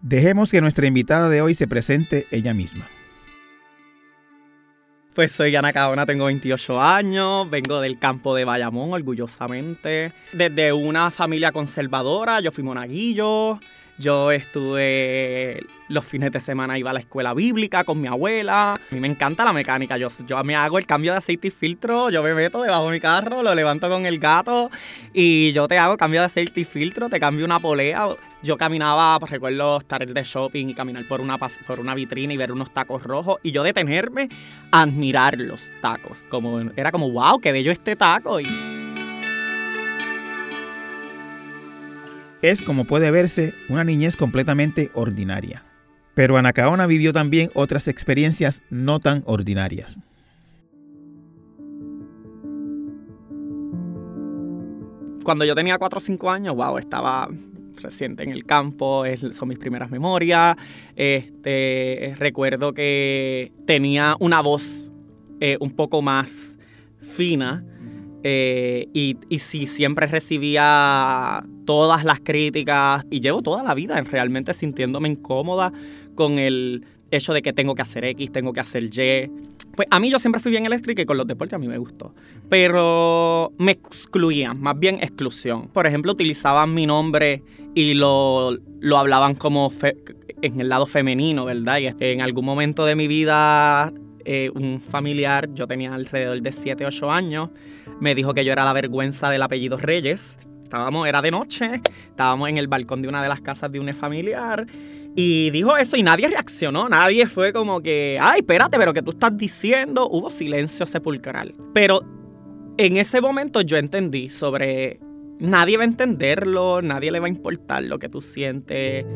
Dejemos que nuestra invitada de hoy se presente ella misma. Pues soy Ana Cabona, tengo 28 años, vengo del campo de Bayamón, orgullosamente. Desde una familia conservadora, yo fui monaguillo, yo estuve los fines de semana, iba a la escuela bíblica con mi abuela. A mí me encanta la mecánica. Yo, yo me hago el cambio de aceite y filtro, yo me meto debajo de mi carro, lo levanto con el gato y yo te hago cambio de aceite y filtro, te cambio una polea. Yo caminaba, pues, recuerdo estar de shopping y caminar por una, por una vitrina y ver unos tacos rojos y yo detenerme a admirar los tacos. Como, era como, wow, qué bello este taco. Y, es, como puede verse, una niñez completamente ordinaria. Pero Anacaona vivió también otras experiencias no tan ordinarias. Cuando yo tenía 4 o 5 años, wow, estaba reciente en el campo, son mis primeras memorias. Este, recuerdo que tenía una voz eh, un poco más fina eh, y, y sí, siempre recibía todas las críticas y llevo toda la vida realmente sintiéndome incómoda con el hecho de que tengo que hacer X, tengo que hacer Y. Pues a mí yo siempre fui bien eléctrica y con los deportes a mí me gustó. Pero me excluían, más bien exclusión. Por ejemplo, utilizaban mi nombre y lo, lo hablaban como en el lado femenino, ¿verdad? Y en algún momento de mi vida eh, un familiar, yo tenía alrededor de 7, 8 años, me dijo que yo era la vergüenza del apellido Reyes. Estábamos, era de noche, estábamos en el balcón de una de las casas de un familiar y dijo eso y nadie reaccionó, nadie fue como que, ay, espérate, pero que tú estás diciendo, hubo silencio sepulcral. Pero en ese momento yo entendí sobre, nadie va a entenderlo, nadie le va a importar lo que tú sientes.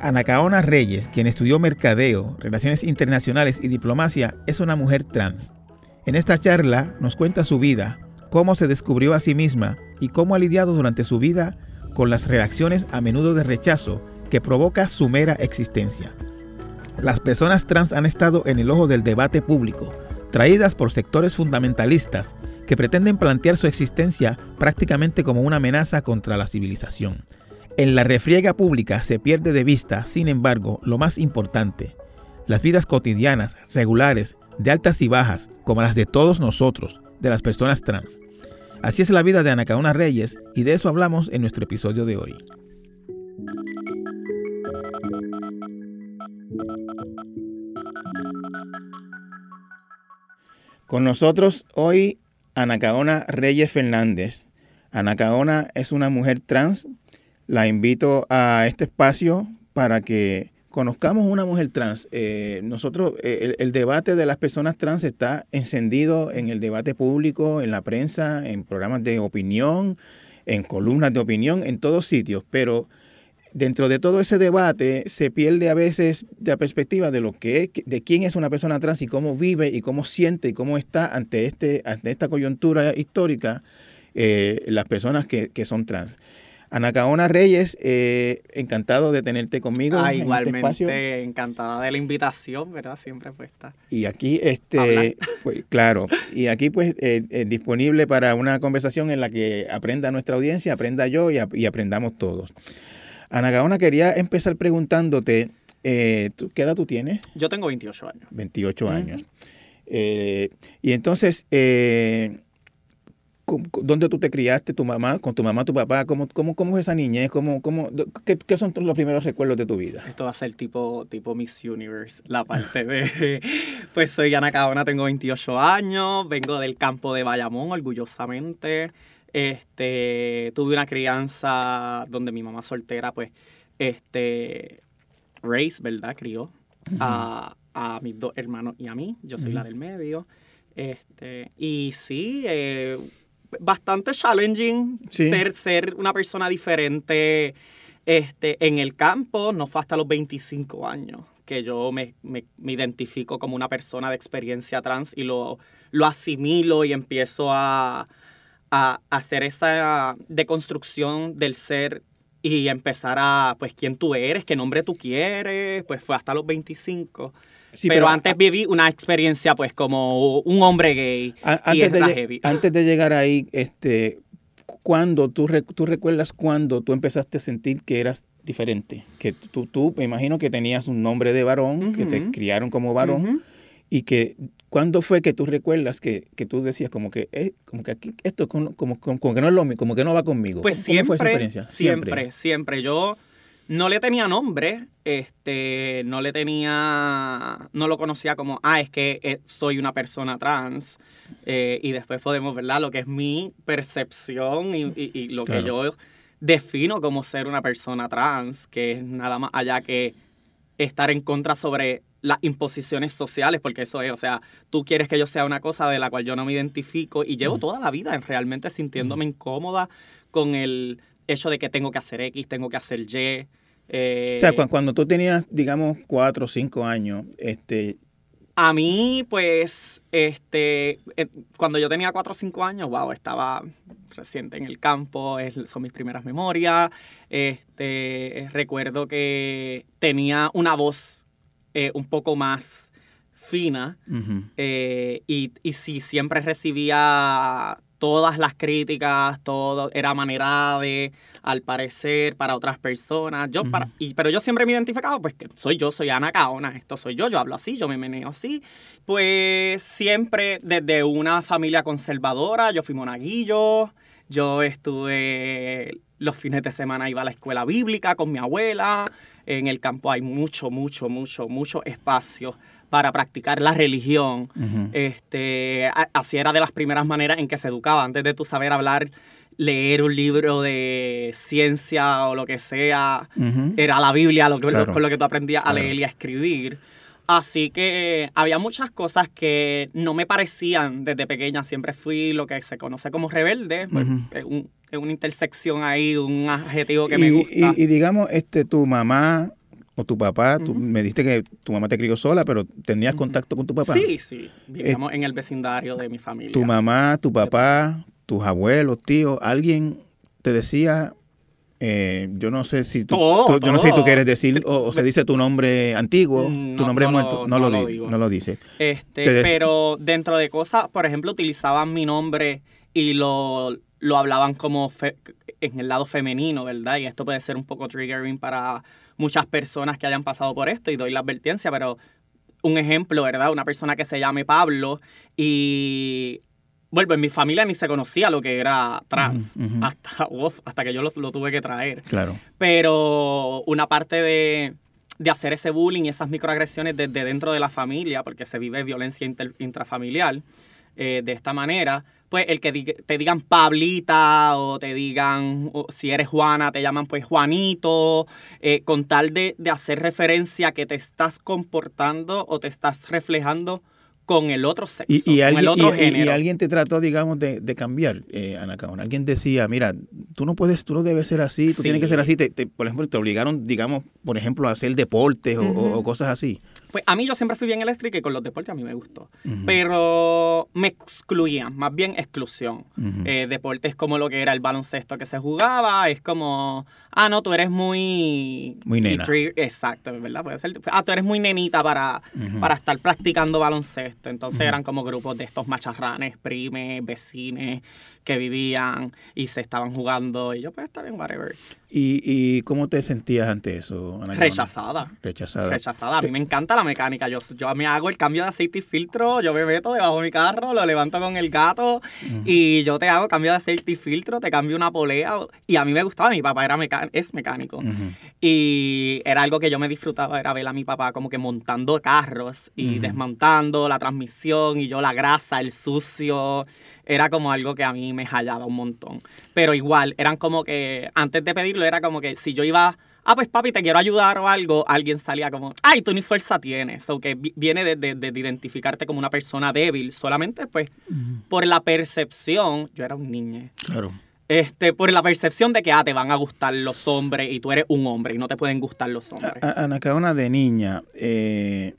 Anacaona Reyes, quien estudió mercadeo, relaciones internacionales y diplomacia, es una mujer trans. En esta charla nos cuenta su vida, cómo se descubrió a sí misma y cómo ha lidiado durante su vida con las reacciones a menudo de rechazo que provoca su mera existencia. Las personas trans han estado en el ojo del debate público, traídas por sectores fundamentalistas que pretenden plantear su existencia prácticamente como una amenaza contra la civilización. En la refriega pública se pierde de vista, sin embargo, lo más importante, las vidas cotidianas, regulares, de altas y bajas, como las de todos nosotros, de las personas trans. Así es la vida de Anacaona Reyes y de eso hablamos en nuestro episodio de hoy. Con nosotros hoy Anacaona Reyes Fernández. Anacaona es una mujer trans la invito a este espacio para que conozcamos una mujer trans. Eh, nosotros, eh, el, debate de las personas trans está encendido en el debate público, en la prensa, en programas de opinión, en columnas de opinión, en todos sitios, pero dentro de todo ese debate se pierde a veces la perspectiva de lo que es, de quién es una persona trans y cómo vive y cómo siente y cómo está ante este, ante esta coyuntura histórica eh, las personas que, que son trans. Anacaona Reyes, eh, encantado de tenerte conmigo. Ah, en este igualmente, este encantada de la invitación, ¿verdad? Siempre puesta. Y aquí, este, pues, claro, y aquí pues eh, eh, disponible para una conversación en la que aprenda nuestra audiencia, aprenda yo y, aprendamos todos. Anacaona, quería empezar preguntándote, ¿qué edad tú tienes? Yo tengo 28 años. 28 años. y entonces, ¿Dónde tú te criaste, tu mamá, con tu mamá, tu papá? ¿Cómo, cómo, cómo es esa niñez? ¿Cómo, cómo, qué, qué, son los primeros recuerdos de tu vida? Esto va a ser tipo, tipo Miss Universe, la parte de... pues soy Ana Cabona, tengo 28 años, vengo del campo de Bayamón, orgullosamente. Este, tuve una crianza donde mi mamá soltera, pues, este, Race, ¿verdad? Crió a, a, mis dos hermanos y a mí. Yo soy la del medio. Este, y sí, eh, bastante challenging ser, ser una persona diferente este, en el campo. No fue hasta los 25 años que yo me, me, identifico como una persona de experiencia trans y lo, lo asimilo y empiezo a, a hacer esa deconstrucción del ser y empezar a, pues, quién tú eres, qué nombre tú quieres, pues fue hasta los 25. Pero, antes viví una experiencia, pues, como un hombre gay. antes, de, antes de llegar ahí, este, cuando tú, tú recuerdas cuando tú empezaste a sentir que eras diferente, que tú, tú me imagino que tenías un nombre de varón, que te criaron como varón, y que ¿Cuándo fue que tú recuerdas que, que tú decías como que, eh, como que aquí, esto como, como, como, que no es lo como que no va conmigo? Pues siempre, fue experiencia? siempre, siempre, Yo no le tenía nombre, este, no le tenía, no lo conocía como, ah, es que eh, soy una persona trans. Eh, y después podemos, ¿verdad? Lo que es mi percepción y, y, lo que yo defino como ser una persona trans, que es nada más allá que estar en contra sobre las imposiciones sociales, porque eso es, o sea, tú quieres que yo sea una cosa de la cual yo no me identifico y llevo toda la vida realmente sintiéndome incómoda con el hecho de que tengo que hacer X, tengo que hacer Y. Eh, o sea, cuando tú tenías, digamos, cuatro o cinco años, este... A mí, pues, este, eh, cuando yo tenía cuatro o cinco años, wow, estaba reciente en el campo, son mis primeras memorias. Este, recuerdo que tenía una voz eh, un poco más fina eh, y, y sí, siempre recibía todas las críticas, todo era manera de, al parecer, para otras personas. Yo, para, y, pero yo siempre me he identificado, pues que soy yo, soy Ana Caona, esto soy yo, yo hablo así, yo me meneo así. Pues siempre desde una familia conservadora, yo fui monaguillo, yo estuve los fines de semana, iba a la escuela bíblica con mi abuela, en el campo hay mucho, mucho, mucho, mucho espacio para practicar la religión. este, así era de las primeras maneras en que se educaba. Antes de tú saber hablar, leer un libro de ciencia o lo que sea, era la Biblia lo que, con lo que tú aprendías a leer y a escribir. Así que había muchas cosas que no me parecían desde pequeña. Siempre fui lo que se conoce como rebelde. Pues, es una intersección ahí, un adjetivo que me gusta. Y, digamos, este, tu mamá o tu papá, tú me dijiste que tu mamá te crió sola, pero ¿tenías contacto con tu papá? Sí, sí, vivíamos en el vecindario de mi familia. Tu mamá, tu papá, tus abuelos, tíos, alguien te decía, eh, yo no sé si tú, yo no sé si tú quieres decir o, se dice tu nombre antiguo, tu nombre muerto, no, lo, digo. no lo dice. Este, pero dentro de cosas, por ejemplo, utilizaban mi nombre y lo lo hablaban como en el lado femenino, ¿verdad? Y esto puede ser un poco triggering para muchas personas que hayan pasado por esto y doy la advertencia, pero un ejemplo, ¿verdad? Una persona que se llame Pablo y bueno, en mi familia ni se conocía lo que era trans, hasta, hasta que yo lo, tuve que traer. Claro. Pero una parte de, hacer ese bullying y esas microagresiones desde dentro de la familia, porque se vive violencia intrafamiliar eh, de esta manera, pues el que te digan Pablita o te digan, si eres Juana, te llaman pues Juanito, eh, con tal de, de hacer referencia que te estás comportando o te estás reflejando con el otro sexo, y, con el otro género. Y, alguien te trató, digamos, de, cambiar, eh, Ana Alguien decía, mira, tú no puedes, tú no debes ser así, tú tienes que ser así. Te, por ejemplo, te obligaron, digamos, por ejemplo, a hacer deportes o, cosas así. Pues a mí yo siempre fui bien eléctrica y con los deportes a mí me gustó. Pero me excluían, más bien exclusión. Eh, deportes como lo que era el baloncesto que se jugaba, es como, ah, no, tú eres muy... Muy nena. Exacto, ¿verdad? Puede ser. Ah, tú eres muy nenita para, para estar practicando baloncesto. Entonces eran como grupos de estos macharranes, primes, vecines, que vivían y se estaban jugando. Y yo, pues, está bien, whatever. ¿Y, ¿Y cómo te sentías ante eso? Rechazada. Rechazada. Rechazada. A mí me encanta la mecánica. Yo, yo me hago el cambio de aceite y filtro, yo me meto debajo de mi carro, lo levanto con el gato y yo te hago cambio de aceite y filtro, te cambio una polea. Y a mí me gustaba, mi papá era es mecánico. Y era algo que yo me disfrutaba, era ver a mi papá como que montando carros y desmontando la transmisión y yo la grasa, el sucio era como algo que a mí me hallaba un montón. Pero igual, eran como que, antes de pedirlo, era como que si yo iba, ah, pues papi, te quiero ayudar o algo, alguien salía como, ay, tú ni fuerza tienes. O que viene de, identificarte como una persona débil, solamente pues por la percepción, yo era un niño. Claro. Este, por la percepción de que ah, te van a gustar los hombres y tú eres un hombre y no te pueden gustar los hombres. Ana una de niña, eh,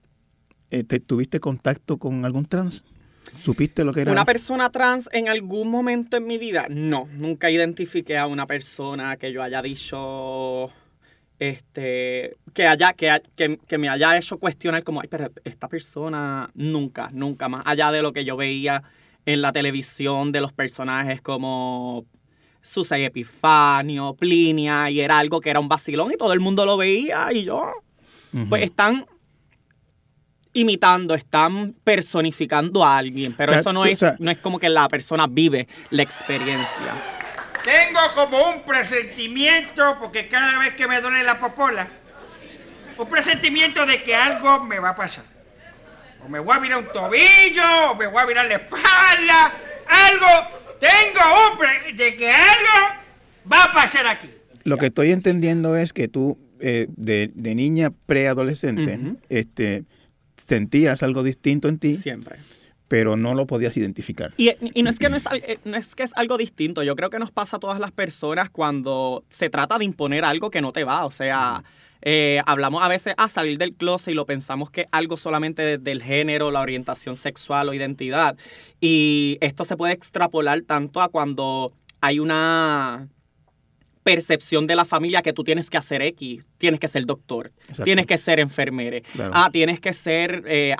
eh, ¿tuviste contacto con algún trans? ¿Supiste lo que era? Una persona trans en algún momento en mi vida, no, nunca identifiqué a una persona que yo haya dicho, este, que haya, que, que, que me haya hecho cuestionar como, ay, pero esta persona nunca, nunca más, allá de lo que yo veía en la televisión de los personajes como Susay Epifanio, Plinia, y era algo que era un vacilón y todo el mundo lo veía y yo, pues están imitando, están personificando a alguien, pero O sea, eso no es, o sea- no es como que la persona vive la experiencia. Tengo como un presentimiento, porque cada vez que me duele la popola, un presentimiento de que algo me va a pasar. O me voy a virar un tobillo, o me voy a virar la espalda, algo. Tengo un pre- de que algo va a pasar aquí. Lo que estoy entendiendo es que tú, eh, de, de niña preadolescente, este, sentías algo distinto en ti, Siempre. pero no lo podías identificar. Y, y no, es que no, es, al- eh, no es que es algo distinto. Yo creo que nos pasa a todas las personas cuando se trata de imponer algo que no te va. O sea, eh, hablamos a veces a salir del closet y lo pensamos que algo solamente del género, la orientación sexual o identidad. Y esto se puede extrapolar tanto a cuando hay una percepción de la familia que tú tienes que hacer X, tienes que ser doctor, Exacto. tienes que ser enfermere, Claro. ah, tienes que ser eh,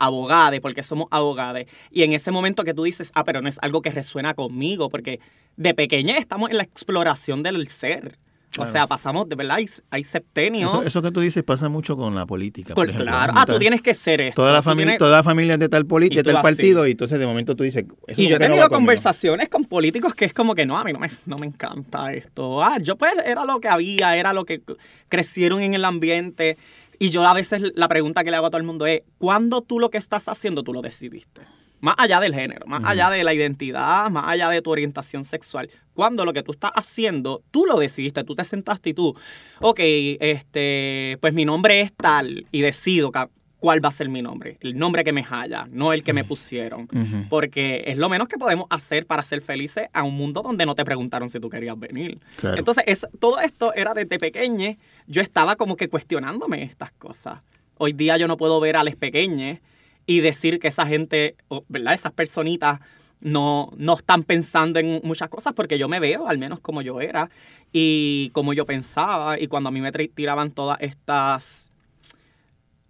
porque somos abogados. Y en ese momento que tú dices, ah, pero no es algo que resuena conmigo, porque de pequeña estamos en la exploración del ser. Claro. O sea, pasamos, de verdad, hay, hay septenios. Eso, eso que tú dices pasa mucho con la política. por ejemplo. claro, ah, tú tienes que ser esto. Toda la, familia, tienes- toda la familia es de tal, Y de tal así. partido y entonces de momento tú dices... eso Y yo he no tenido conmigo. conversaciones con políticos que es como que no, a mí no me, no me encanta esto. Ah, yo pues era lo que había, era lo que crecieron en el ambiente. Y yo a veces la pregunta que le hago a todo el mundo es, ¿cuándo tú lo que estás haciendo tú lo decidiste? Más allá del género, más allá de la identidad, más allá de tu orientación sexual. Cuando lo que tú estás haciendo, tú lo decidiste, tú te sentaste y tú, ok, este, pues mi nombre es tal y decido cuál va a ser mi nombre. El nombre que me halla, no el que me pusieron. Ujú. Porque es lo menos que podemos hacer para ser felices a un mundo donde no te preguntaron si tú querías venir. Claro. Entonces, es, todo esto era desde pequeñe. Yo estaba como que cuestionándome estas cosas. Hoy día yo no puedo ver a les pequeñes y decir que esa gente, ¿verdad? Esas personitas no, no están pensando en muchas cosas porque yo me veo, al menos como yo era y como yo pensaba. Y cuando a mí me tiraban todas estas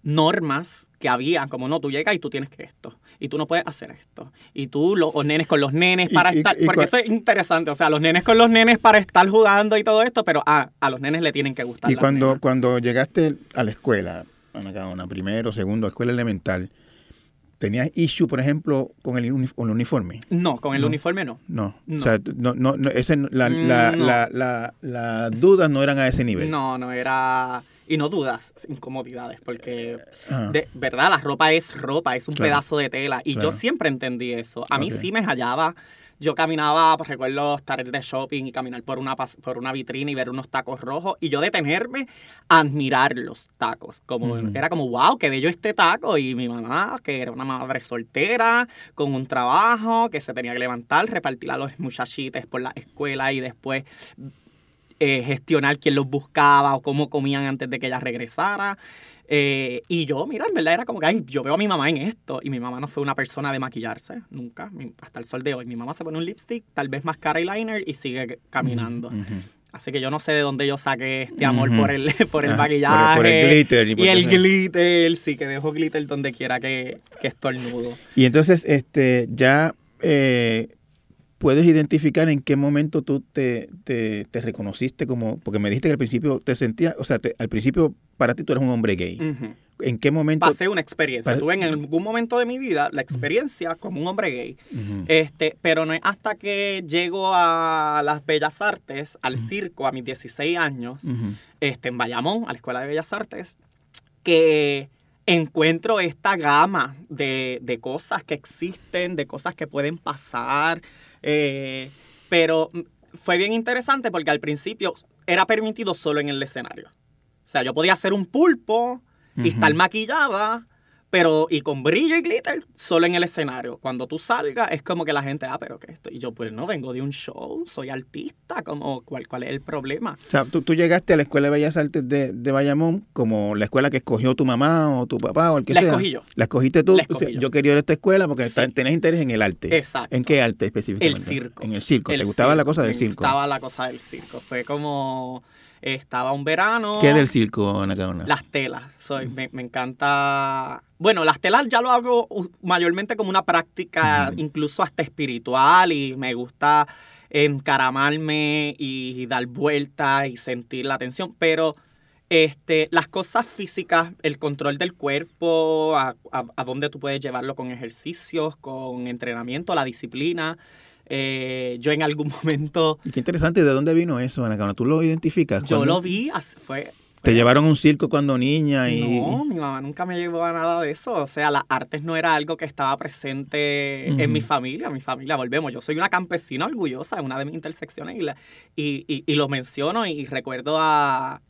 normas que había, como no, tú llegas y tú tienes que esto, y tú no puedes hacer esto, y tú los nenes con los nenes para y- estar, y porque eso es interesante, o sea, los nenes con los nenes para estar jugando y todo esto, pero ah, a los nenes le tienen que gustar. Y las cuando, nenas. cuando llegaste a la escuela, a una, a una primero, segundo, escuela elemental, ¿tenías issue, por ejemplo, con el, uni- con el uniforme? No, con el No. uniforme no. No. No. O sea, no, no, no, ese, no- la, la, Mm, no. la, la- las dudas no eran a ese nivel. No, no era... Y no dudas, incomodidades, porque Ajá. de verdad la ropa es ropa, es un Claro. pedazo de tela. Y Claro. yo siempre entendí eso. A mí sí me hallaba. Yo caminaba, pues, recuerdo estar de shopping y caminar por una, por una vitrina y ver unos tacos rojos y yo detenerme a admirar los tacos. Como. Era como, wow, qué bello este taco. Y mi mamá, que era una madre soltera, con un trabajo, que se tenía que levantar, repartir a los muchachitos por la escuela y después eh, gestionar quién los buscaba o cómo comían antes de que ella regresara. Eh, y yo, mira, en verdad era como que, ay, yo veo a mi mamá en esto. Y mi mamá no fue una persona de maquillarse, nunca, hasta el sol de hoy. Mi mamá se pone un lipstick, tal vez mascara y liner y sigue caminando. Así que yo no sé de dónde yo saqué este amor por el, por el maquillaje. por el glitter y el glitter, sí, que dejo glitter donde quiera que, que estornudo. Y entonces, este, ya eh, puedes identificar en qué momento tú te, te, te reconociste como, porque me dijiste que al principio te sentías, o sea, te- al principio para ti tú eres un hombre gay. Ujú. ¿En qué momento? Pasé una experiencia. Pare- Tuve en algún momento de mi vida la experiencia como un hombre gay. Ujú. Este, pero no es hasta que llego a las Bellas Artes, al circo, a mis 16 años, este, en Bayamón, a la Escuela de Bellas Artes, que encuentro esta gama de, de cosas que existen, de cosas que pueden pasar. eh, pero fue bien interesante porque al principio era permitido solo en el escenario. O sea, yo podía hacer un pulpo y Ujú. estar maquillada, pero y con brillo y glitter, solo en el escenario. Cuando tú salgas, es como que la gente, ah, pero ¿qué esto? Y yo, pues no, vengo de un show, soy artista, como, ¿cuál, cuál es el problema? O sea, tú, tú llegaste a la Escuela de Bellas Artes de, de Bayamón como la escuela que escogió tu mamá o tu papá o el que La sea. escogí yo. La escogiste tú. La escogí O sea, yo. yo quería ir a esta escuela porque Sí. tenés interés en el arte. Exacto. ¿En qué arte específicamente? El circo. En el circo. El ¿Te gustaba la cosa del me circo? gustaba la cosa del circo. Fue como, estaba un verano. ¿Qué es del circo, Ana Caona? Las telas. Soy, me, me encanta. Bueno, las telas ya lo hago mayormente como una práctica, incluso hasta espiritual, y me gusta encaramarme y dar vueltas y sentir la tensión. Pero este, las cosas físicas, el control del cuerpo, a, a, a dónde tú puedes llevarlo con ejercicios, con entrenamiento, la disciplina. Eh, yo en algún momento, qué interesante, ¿de dónde vino eso, Ana Caona? ¿Tú lo identificas? yo ¿Cuándo lo vi, fue... ¿Te llevaron a un circo cuando niña? Y... no, mi mamá nunca me llevó a nada de eso. O sea, las artes no era algo que estaba presente en mi familia. Mi familia, volvemos. Yo soy una campesina orgullosa en una de mis intersecciones y, la- y, y- y lo menciono y recuerdo a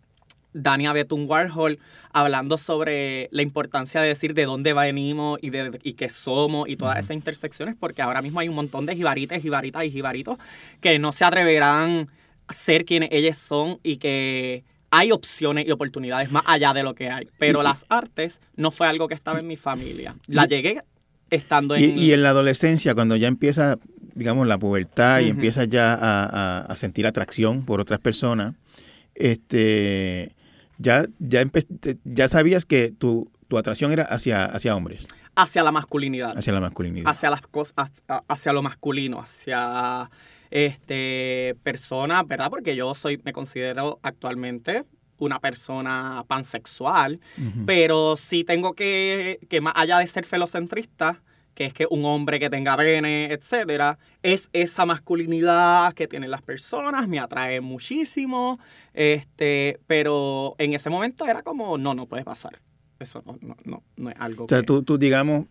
Dania Betún Warhol hablando sobre la importancia de decir de dónde venimos y, de, y qué somos y todas esas intersecciones, porque ahora mismo hay un montón de jibarites, jibaritas y jibaritos que no se atreverán a ser quienes ellos son y que hay opciones y oportunidades más allá de lo que hay. Pero Y- las artes no fue algo que estaba en mi familia. La Y- llegué estando Y, en... y en la adolescencia, cuando ya empieza, digamos, la pubertad y empiezas ya a, a- a sentir atracción por otras personas, este, ya, ya, ya sabías que tu, tu atracción era hacia, hacia hombres, hacia la masculinidad. hacia la masculinidad. hacia las cosas hacia, hacia lo masculino hacia este personas verdad porque yo soy me considero actualmente una persona pansexual pero sí tengo que que más allá de ser felocentrista que es que un hombre que tenga pene, etcétera, es esa masculinidad que tienen las personas, me atrae muchísimo, este, pero en ese momento era como, no, no puede pasar. Eso no, no, no, no es algo O sea, que... tú, tú, digamos,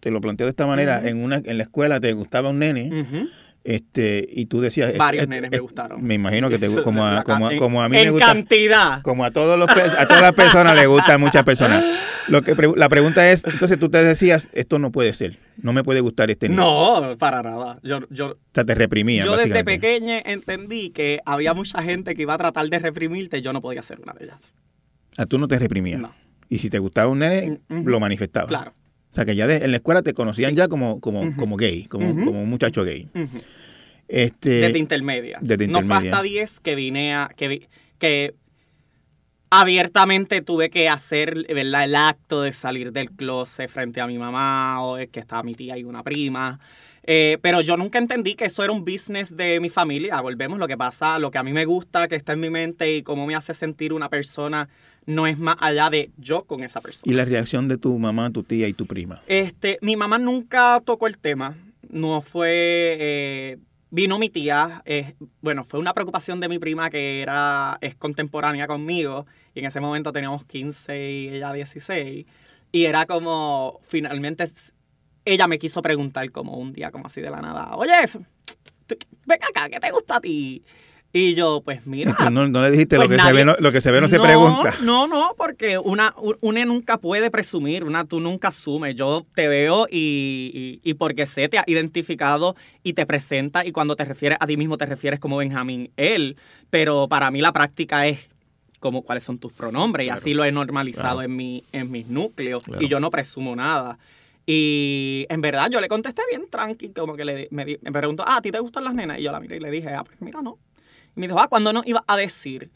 te lo planteo de esta manera, en, una, en la escuela te gustaba un nene, este, y tú decías... Varios es- nenes es- me gustaron. Me imagino que te como a, como, como a mí en me gusta. cantidad. Como a todos los a todas las personas le gustan muchas personas. Lo que pre- la pregunta es, entonces tú te decías, esto no puede ser, no me puede gustar este niño. No, para nada. Yo, yo, O sea, te reprimían, yo desde pequeña entendí que había mucha gente que iba a tratar de reprimirte, yo no podía ser una de ellas. Ah, tú no te reprimías. No, Y si te gustaba un nene, Mm, lo manifestabas. claro. O sea, que ya de- en la escuela te conocían Sí. ya como, como, como gay, como, un muchacho gay. Este, Desde intermedia. desde No fue intermedia. hasta 10 que vine a. que, vi- que abiertamente tuve que hacer ¿verdad? el acto de salir del closet frente a mi mamá, o es que estaba mi tía y una prima. Eh, pero yo nunca entendí que eso era un business de mi familia. Volvemos, lo que pasa, lo que a mí me gusta, que está en mi mente y cómo me hace sentir una persona, no es más allá de yo con esa persona. y la reacción de tu mamá, tu tía y tu prima. Este, mi mamá nunca tocó el tema. No fue. eh, vino mi tía. bueno, fue una preocupación de mi prima que era es contemporánea conmigo. Y en ese momento teníamos 15 y ella 16. Y era como. Finalmente. Ella me quiso preguntar como un día, como así de la nada. Oye, ven acá, ¿qué te gusta a ti? Y yo, pues mira. No, no le dijiste pues lo, que se ve, no, lo que se ve no se pregunta. No, no, porque una, un- una nunca puede presumir, una tú nunca asumes. Yo te veo y, y, y porque sé, te ha identificado y te presenta y cuando te refieres a ti mismo te refieres como Benjamín, él. Pero para mí la práctica es como cuáles son tus pronombres Claro. y así lo he normalizado Claro. en, mi, en mis núcleos Claro. y yo no presumo nada. Y en verdad yo le contesté bien tranqui, como que le, me, me preguntó, ah, ¿a ti te gustan las nenas? Y yo la miré y le dije, ah, pues mira, no. Me dijo, ah, ¿cuándo no iba a decir?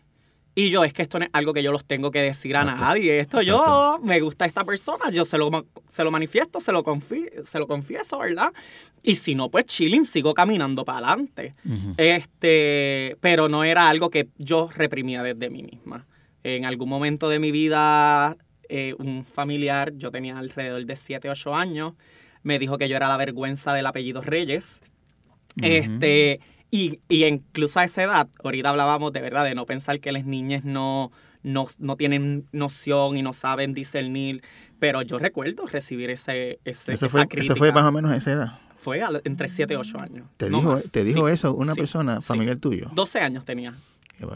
Y yo, es que esto no es algo que yo los tengo que decir a Exacto. nadie. Esto yo, me gusta esta persona, yo se lo, se lo manifiesto, se lo, confi- se lo confieso, ¿verdad? Y si no, pues chilling, sigo caminando para adelante. Este, pero no era algo que yo reprimía desde mí misma. En algún momento de mi vida, eh, un familiar, yo tenía alrededor de 7, 8 años, me dijo que yo era la vergüenza del apellido Reyes. Este, y, y incluso a esa edad, ahorita hablábamos de verdad de no pensar que las niñas no, no, no tienen noción y no saben discernir, pero yo recuerdo recibir ese, ese Eso esa fue, crítica. eso fue más o menos a esa edad. Fue entre 7 y 8 años. ¿Te no dijo, más. te dijo Sí, eso una sí, persona sí. familiar tuyo? 12 años tenía.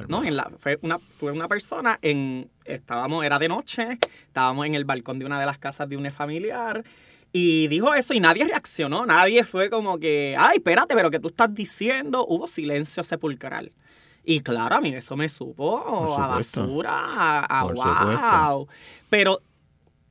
No, en la, fue, una, fue una persona en. Estábamos, era de noche, estábamos en el balcón de una de las casas de un familiar. Y dijo eso y nadie reaccionó, nadie fue como que, ay, espérate, pero que tú estás diciendo, hubo silencio sepulcral. Y claro, a mí eso me supo a basura, a, wow. supuesto. Pero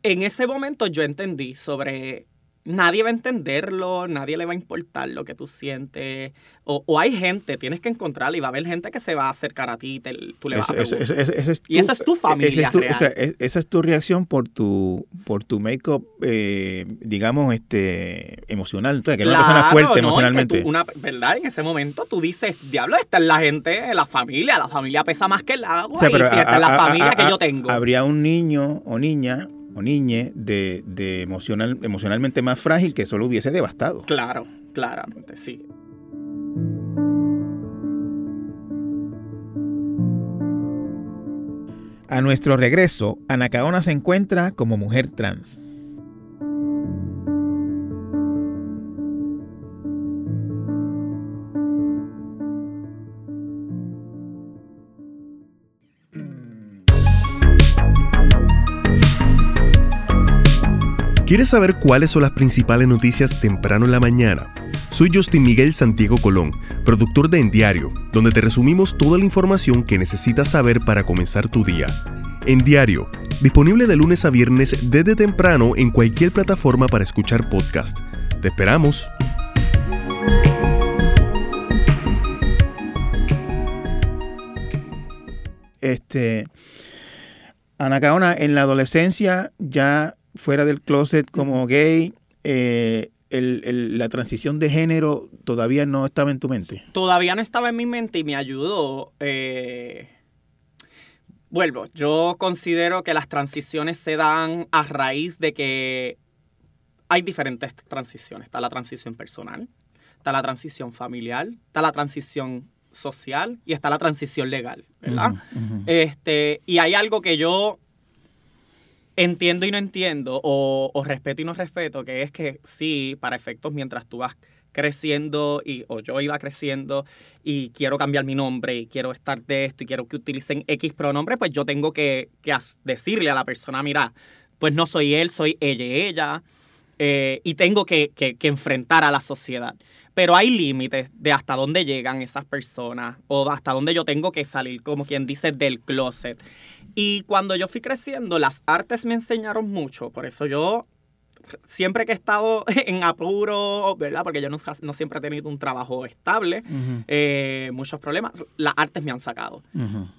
en ese momento yo entendí sobre nadie va a entenderlo, nadie le va a importar lo que tú sientes. O, o hay gente, tienes que encontrarla y va a haber gente que se va a acercar a ti, te- tú le vas Eso- a eso- eso- es Y esa es tu familia es tu- real. o sea, es- esa es tu reacción por tu por tu make-up, eh, digamos, este emocional. Que eres una persona Claro, fuerte ¿no? Que emocionalmente. tú, una, ¿Verdad? En ese momento tú dices, diablo, esta es la gente, la familia, la familia pesa más que el agua. O sea, y pero si a- esta es la a- a- familia a- que a- yo tengo. Habría un niño o niña o niñe de, de emocional, emocionalmente más frágil que solo hubiese devastado. Claro, claramente, sí. A nuestro regreso, Anacaona se encuentra como mujer trans. ¿Quieres saber cuáles son las principales noticias temprano en la mañana? Soy Justin Miguel Santiago Colón, productor de En Diario, donde te resumimos toda la información que necesitas saber para comenzar tu día. En Diario, disponible de lunes a viernes desde temprano en cualquier plataforma para escuchar podcast. Te esperamos. Este, Anacaona, en la adolescencia, ya fuera del closet como gay, eh, el- el- la transición de género todavía no estaba en tu mente. Todavía no estaba en mi mente y me ayudó. eh, Vuelvo, yo considero que las transiciones se dan a raíz de que hay diferentes transiciones. Está la transición personal, está la transición familiar, está la transición social y está la transición legal. Este, y hay algo que yo entiendo y no entiendo, o, o respeto y no respeto, que es que sí, para efectos, mientras tú vas creciendo, y, o yo iba creciendo, y quiero cambiar mi nombre, y quiero estar de esto, y quiero que utilicen X pronombre, pues yo tengo que, que decirle a la persona, mira, pues no soy él, soy ella, ella, eh, y tengo que, que- que enfrentar a la sociedad. Pero hay límites de hasta dónde llegan esas personas o hasta dónde yo tengo que salir, como quien dice, del closet. Y cuando yo fui creciendo, las artes me enseñaron mucho. Por eso yo, siempre que he estado en apuro, ¿verdad? Porque yo no, no siempre he tenido un trabajo estable, eh, muchos problemas, las artes me han sacado.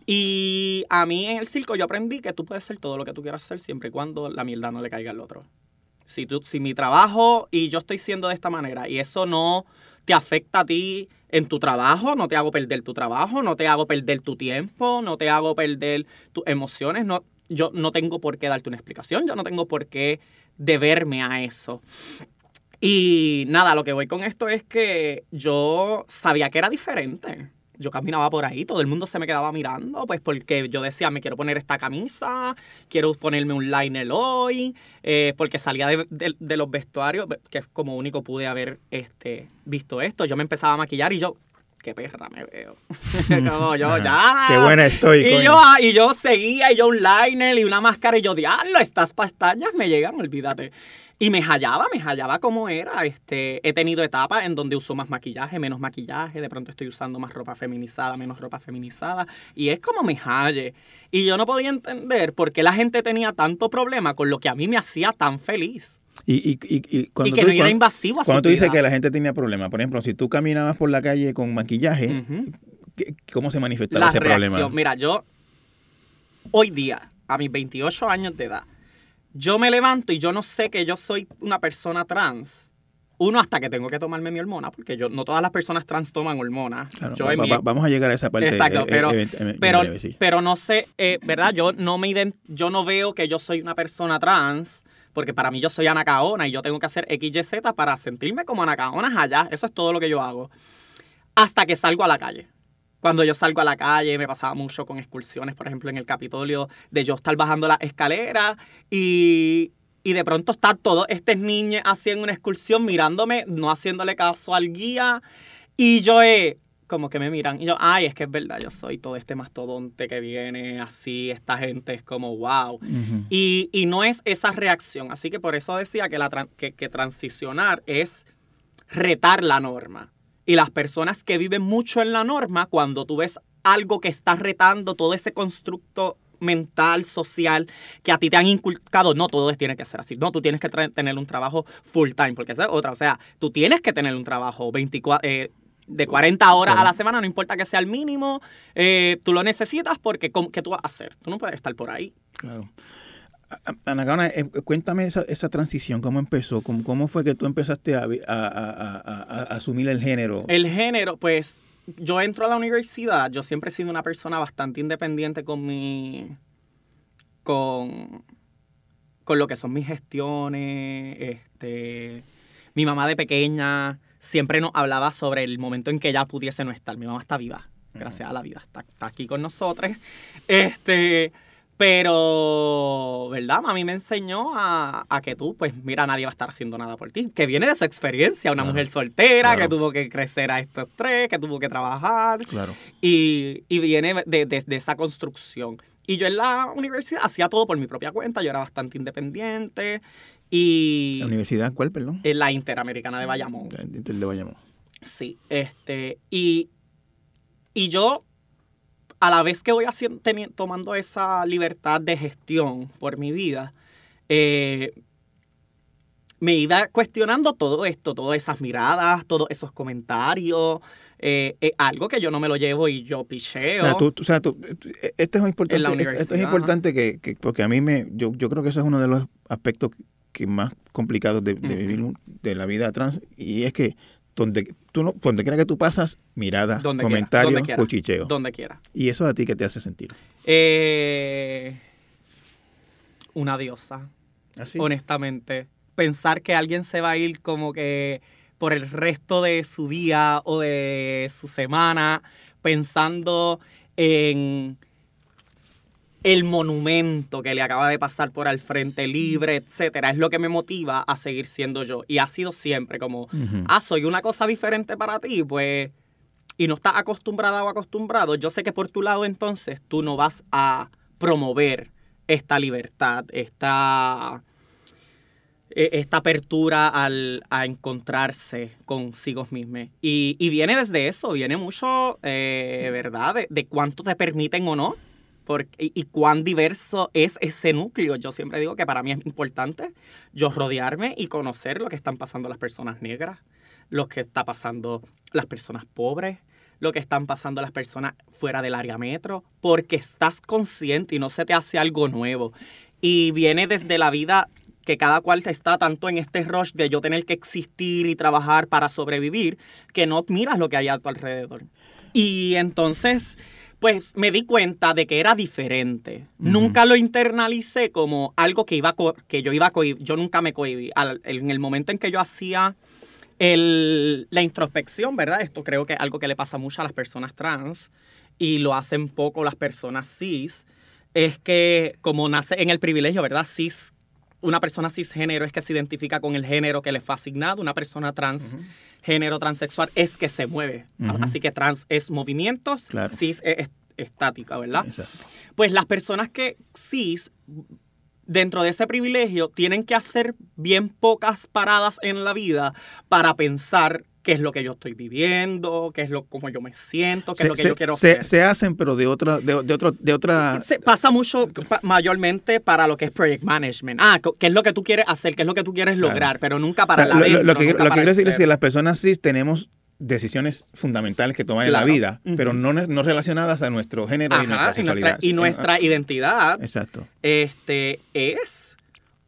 Y a mí en el circo yo aprendí que tú puedes ser todo lo que tú quieras ser siempre y cuando la mierda no le caiga al otro. Si, tú, si mi trabajo y yo estoy siendo de esta manera y eso no te afecta a ti en tu trabajo, no te hago perder tu trabajo, no te hago perder tu tiempo, no te hago perder tus emociones, no, yo no tengo por qué darte una explicación, yo no tengo por qué deberme a eso. Y nada, lo que voy con esto es que yo sabía que era diferente. Yo caminaba por ahí, todo el mundo se me quedaba mirando, pues porque yo decía, me quiero poner esta camisa, quiero ponerme un liner hoy, eh, porque salía de, de- de los vestuarios, que es como único pude haber este, visto esto. Yo me empezaba a maquillar y yo, qué perra me veo. como yo, ya. Qué buena estoy. Y coño. yo, y yo seguía, y yo un liner y una máscara, y yo, diablo, estas pestañas me llegan, olvídate. Y me hallaba, me hallaba como era. Este, he tenido etapas en donde uso más maquillaje, menos maquillaje, de pronto estoy usando más ropa feminizada, menos ropa feminizada, y es como me halle. Y yo no podía entender por qué la gente tenía tanto problema con lo que a mí me hacía tan feliz. Y, y, y, y cuando y que tú, no era invasivo a cuando tú dices que la gente tenía problemas, por ejemplo, si tú caminabas por la calle con maquillaje, Ujú. ¿qué- ¿cómo se manifestaba la ese reacción. problema? Mira, yo hoy día, a mis 28 años de edad, yo me levanto y yo no sé que yo soy una persona trans. Uno, hasta que tengo que tomarme mi hormona, porque yo no todas las personas trans toman hormonas. Claro, yo va- en va- mi- va- vamos a llegar a esa parte. Exacto, eh, pero, eh, eh, pero, en breve, sí. pero no sé, ¿verdad? Yo no, me ident- yo no veo que yo soy una persona trans, porque para mí yo soy anacaona y yo tengo que hacer XYZ para sentirme como anacaonas allá. Eso es todo lo que yo hago. Hasta que salgo a la calle. Cuando yo salgo a la calle, me pasaba mucho con excursiones, por ejemplo, en el Capitolio, de yo estar bajando la escalera y, y de pronto estar todos estos niños haciendo una excursión mirándome, no haciéndole caso al guía. Y yo, eh, como que me miran y yo, ay, es que es verdad, yo soy todo este mastodonte que viene así, esta gente es como, wow. Ujú. Y, y no es esa reacción. Así que por eso decía que, la, que, que transicionar es retar la norma. Y las personas que viven mucho en la norma, cuando tú ves algo que está retando todo ese constructo mental, social, que a ti te han inculcado, no todo tiene que ser así. No, tú tienes que tener un trabajo full time, porque esa es otra. O sea, tú tienes que tener un trabajo 24, eh, de 40 horas a la semana, no importa que sea el mínimo, eh, tú lo necesitas porque ¿cómo- ¿qué tú vas a hacer? Tú no puedes estar por ahí. Claro. Ana Gaona, eh, cuéntame esa, esa transición, cómo empezó, cómo, cómo fue que tú empezaste a, a- a- a- asumir el género. El género, pues yo entro a la universidad, yo siempre he sido una persona bastante independiente con mi. con. con lo que son mis gestiones. Este. Mi mamá de pequeña siempre nos hablaba sobre el momento en que ella pudiese no estar. Mi mamá está viva, gracias a la vida, está, está aquí con nosotros. Este. Pero, ¿verdad? Mami me enseñó a, a que tú, pues mira, nadie va a estar haciendo nada por ti. Que viene de su experiencia, una Claro. mujer soltera, Claro. que tuvo que crecer a estos tres, que tuvo que trabajar. Claro. Y, y viene de, de- de esa construcción. Y yo en la universidad hacía todo por mi propia cuenta, yo era bastante independiente. Y ¿La universidad cuál, perdón? en la Interamericana de Bayamón. El de Bayamón. Sí, este, y, y yo, a la vez que voy haciendo, teni- tomando esa libertad de gestión por mi vida, eh, me iba cuestionando todo esto, todas esas miradas, todos esos comentarios, eh, eh, algo que yo no me lo llevo y yo picheo. O sea, tú, o sea, tú- eh, esto es importante, esto- esto es importante que, que- porque a mí me, yo, yo creo que eso es uno de los aspectos que más complicados de, de Ujú. vivir un- de la vida trans y es que donde tú no, donde quiera que tú pasas, miradas, Donde quiera, comentarios, donde quiera, cuchicheos. Donde quiera. Y eso a ti qué te hace sentir. Eh, una diosa. Así. honestamente. Pensar que alguien se va a ir como que por el resto de su día o de su semana pensando en el monumento que le acaba de pasar por al frente libre, etcétera, es lo que me motiva a seguir siendo yo. Y ha sido siempre como, ah, soy una cosa diferente para ti, pues, y no estás acostumbrada o acostumbrado, yo sé que por tu lado entonces tú no vas a promover esta libertad, esta, eh, esta apertura al, a encontrarse consigo mismos. Y, y viene desde eso, viene mucho, eh, ¿verdad? De, de cuánto te permiten o no. Porque, y, cuán diverso es ese núcleo. Yo siempre digo que para mí es importante yo rodearme y conocer lo que están pasando las personas negras, lo que está pasando las personas pobres, lo que están pasando las personas fuera del área metro, porque estás consciente y no se te hace algo nuevo. Y viene desde la vida que cada cual está tanto en este rush de yo tener que existir y trabajar para sobrevivir, que no miras lo que hay a tu alrededor. Y entonces, pues me di cuenta de que era diferente. Nunca lo internalicé como algo que, iba a co- que yo iba a cohibir. Yo nunca me cohibí. Al- en el momento en que yo hacía el- la introspección, ¿verdad? Esto creo que es algo que le pasa mucho a las personas trans y lo hacen poco las personas cis, es que como nace en el privilegio, ¿verdad? Cis, una persona cisgénero es que se identifica con el género que le fue asignado, una persona trans género transexual es que se mueve. Así que trans es movimientos, Claro. cis es, es estática, ¿verdad? Exacto. Pues las personas que cis, dentro de ese privilegio, tienen que hacer bien pocas paradas en la vida para pensar qué es lo que yo estoy viviendo, qué es lo cómo yo me siento, qué es lo que se, yo quiero se- ser. se hacen, pero de otra, de, de otro, de otra. Se pasa mucho, pa- mayormente para lo que es project management. Ah, qué es lo que tú quieres hacer, qué es lo que tú quieres Claro. lograr, pero nunca o para sea, la lo, lo- adentro, lo que, lo quiero decir es que las personas cis tenemos decisiones fundamentales que tomar en la vida, pero no, no relacionadas a nuestro género y nuestra y nuestra, sexualidad. y nuestra identidad Exacto. este, es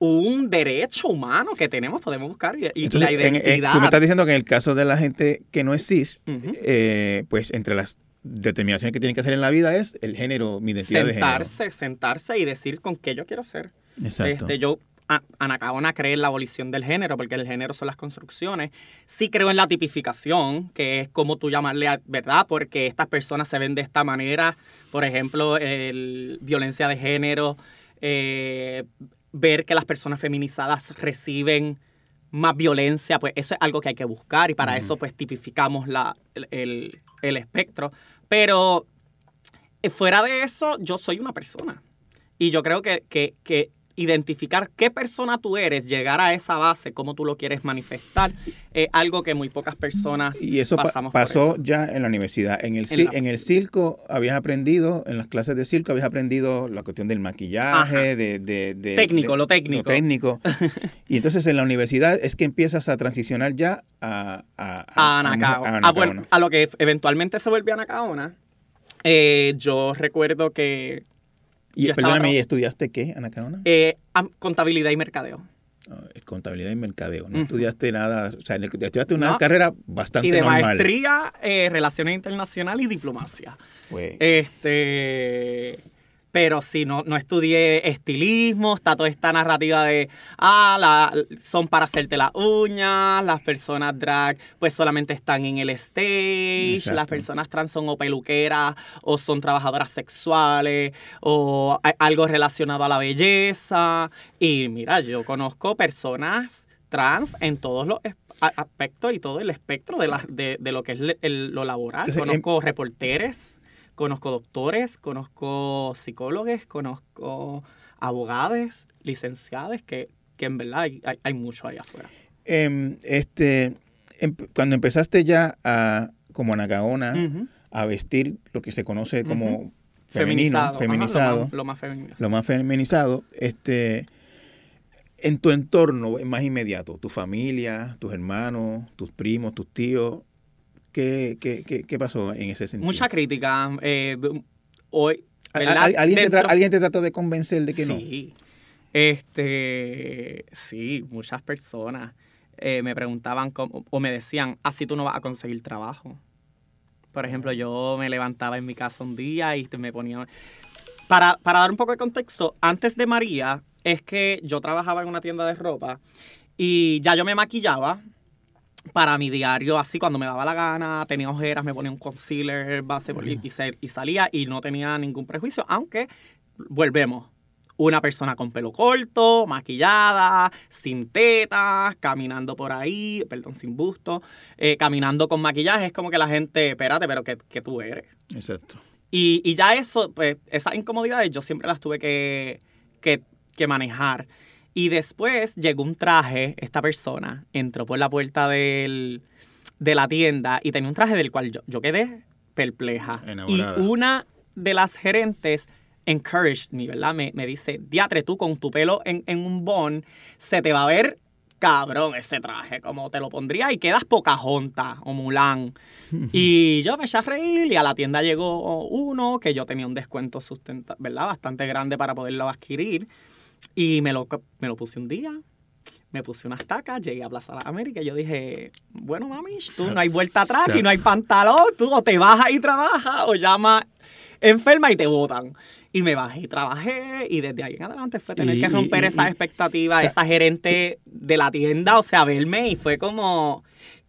un derecho humano que tenemos, podemos buscar. Y, y Entonces, la en- en- identidad. tú me estás diciendo que en el caso de la gente que no es cis, eh, pues entre las determinaciones que tienen que hacer en la vida es el género, mi identidad sentarse, sentarse y decir con qué yo quiero ser. de género. Exacto. Este, yo, a- Ana Caona cree en la abolición del género, porque el género son las construcciones. Sí creo en la tipificación, que es como tú llamarle, a- ¿verdad? Porque estas personas se ven de esta manera. Por ejemplo, el, violencia de género, eh, ver que las personas feminizadas reciben más violencia, pues eso es algo que hay que buscar y para eso pues tipificamos la, el, el- el espectro. Pero eh, fuera de eso, yo soy una persona. Y yo creo que, que- que identificar qué persona tú eres, llegar a esa base, cómo tú lo quieres manifestar, es algo que muy pocas personas Y eso pa- pasamos por pasó eso. ya en la universidad. En el, En ci- la- en el circo habías aprendido, en las clases de circo habías aprendido la cuestión del maquillaje, de, de- de- Técnico, de- lo técnico. técnico. y entonces en la universidad es que empiezas a transicionar ya a, a, a a- Anacaona. a Ah, bueno, Anacaona. a lo que eventualmente se volvió Anacaona, eh, yo recuerdo que Y estaba perdóname, ¿y estudiaste qué, Anacaona? eh, am- contabilidad y mercadeo. Ah, contabilidad y mercadeo. No estudiaste nada, o sea, estudiaste una No. carrera bastante Y de normal. maestría, eh, relaciones internacionales y diplomacia. Pues, Este. Pero sí, no, no estudié estilismo, está toda esta narrativa de, ah, la- son para hacerte las uñas, las personas drag pues solamente están en el stage, Exacto. las personas trans son o peluqueras o son trabajadoras sexuales o algo relacionado a la belleza. Y mira, yo conozco personas trans en todos los es- a- aspectos y todo el espectro de, la- de, de lo que es el- lo laboral. Entonces, em- Conozco reporteres, conozco doctores, conozco psicólogos, conozco abogados, licenciados, que, que en verdad hay, hay, hay mucho allá afuera. em, este, em- cuando empezaste ya a, como Anacaona, Ujú. a vestir lo que se conoce como Ujú. femenino, Feminizado. ajá, feminizado, lo, más, lo más feminizado. lo más feminizado, este, en tu entorno más inmediato, tu familia, tus hermanos, tus primos, tus tíos, ¿qué, qué, qué, qué pasó en ese sentido? Mucha crítica. eh, hoy, ¿Al- ¿Alguien, te alguien te trató de convencer de que no? sí. Este, sí, muchas personas eh, me preguntaban cómo- o me decían, así tú no vas a conseguir trabajo. Por ejemplo, yo me levantaba en mi casa un día y me ponía... Para, para dar un poco de contexto, antes de María, es que yo trabajaba en una tienda de ropa y ya yo me maquillaba para mi diario, así cuando me daba la gana, tenía ojeras, me ponía un concealer, base y, y salía y no tenía ningún prejuicio, aunque volvemos. Una persona con pelo corto, maquillada, sin tetas, caminando por ahí, perdón, sin busto, eh, caminando con maquillaje, es como que la gente, espérate, pero que, que tú eres. Exacto. Y, y ya eso, pues, esas incomodidades yo siempre las tuve que, que, que manejar. Y después llegó un traje, esta persona entró por la puerta del, de la tienda y tenía un traje del cual yo, yo quedé perpleja. Y una de las gerentes encouraged me, ¿verdad? Me, me dice, diatre, tú con tu pelo en, en un bon, se te va a ver cabrón ese traje, como te lo pondría y quedas Pocahontas o Mulan. Y yo me eché a reír y a la tienda llegó uno que yo tenía un descuento sustenta, ¿verdad? Bastante grande para poderlo adquirir. Y me lo, me lo puse un día, me puse unas tacas, llegué a Plaza Las Américas y yo dije, bueno, mami, tú no hay vuelta atrás, aquí no hay pantalón, tú o te bajas y trabajas o llamas enferma y te botan. Y me bajé y trabajé y desde ahí en adelante fue tener Y- que romper y- y- expectativas, esa gerente de la tienda, o sea, verme y fue como,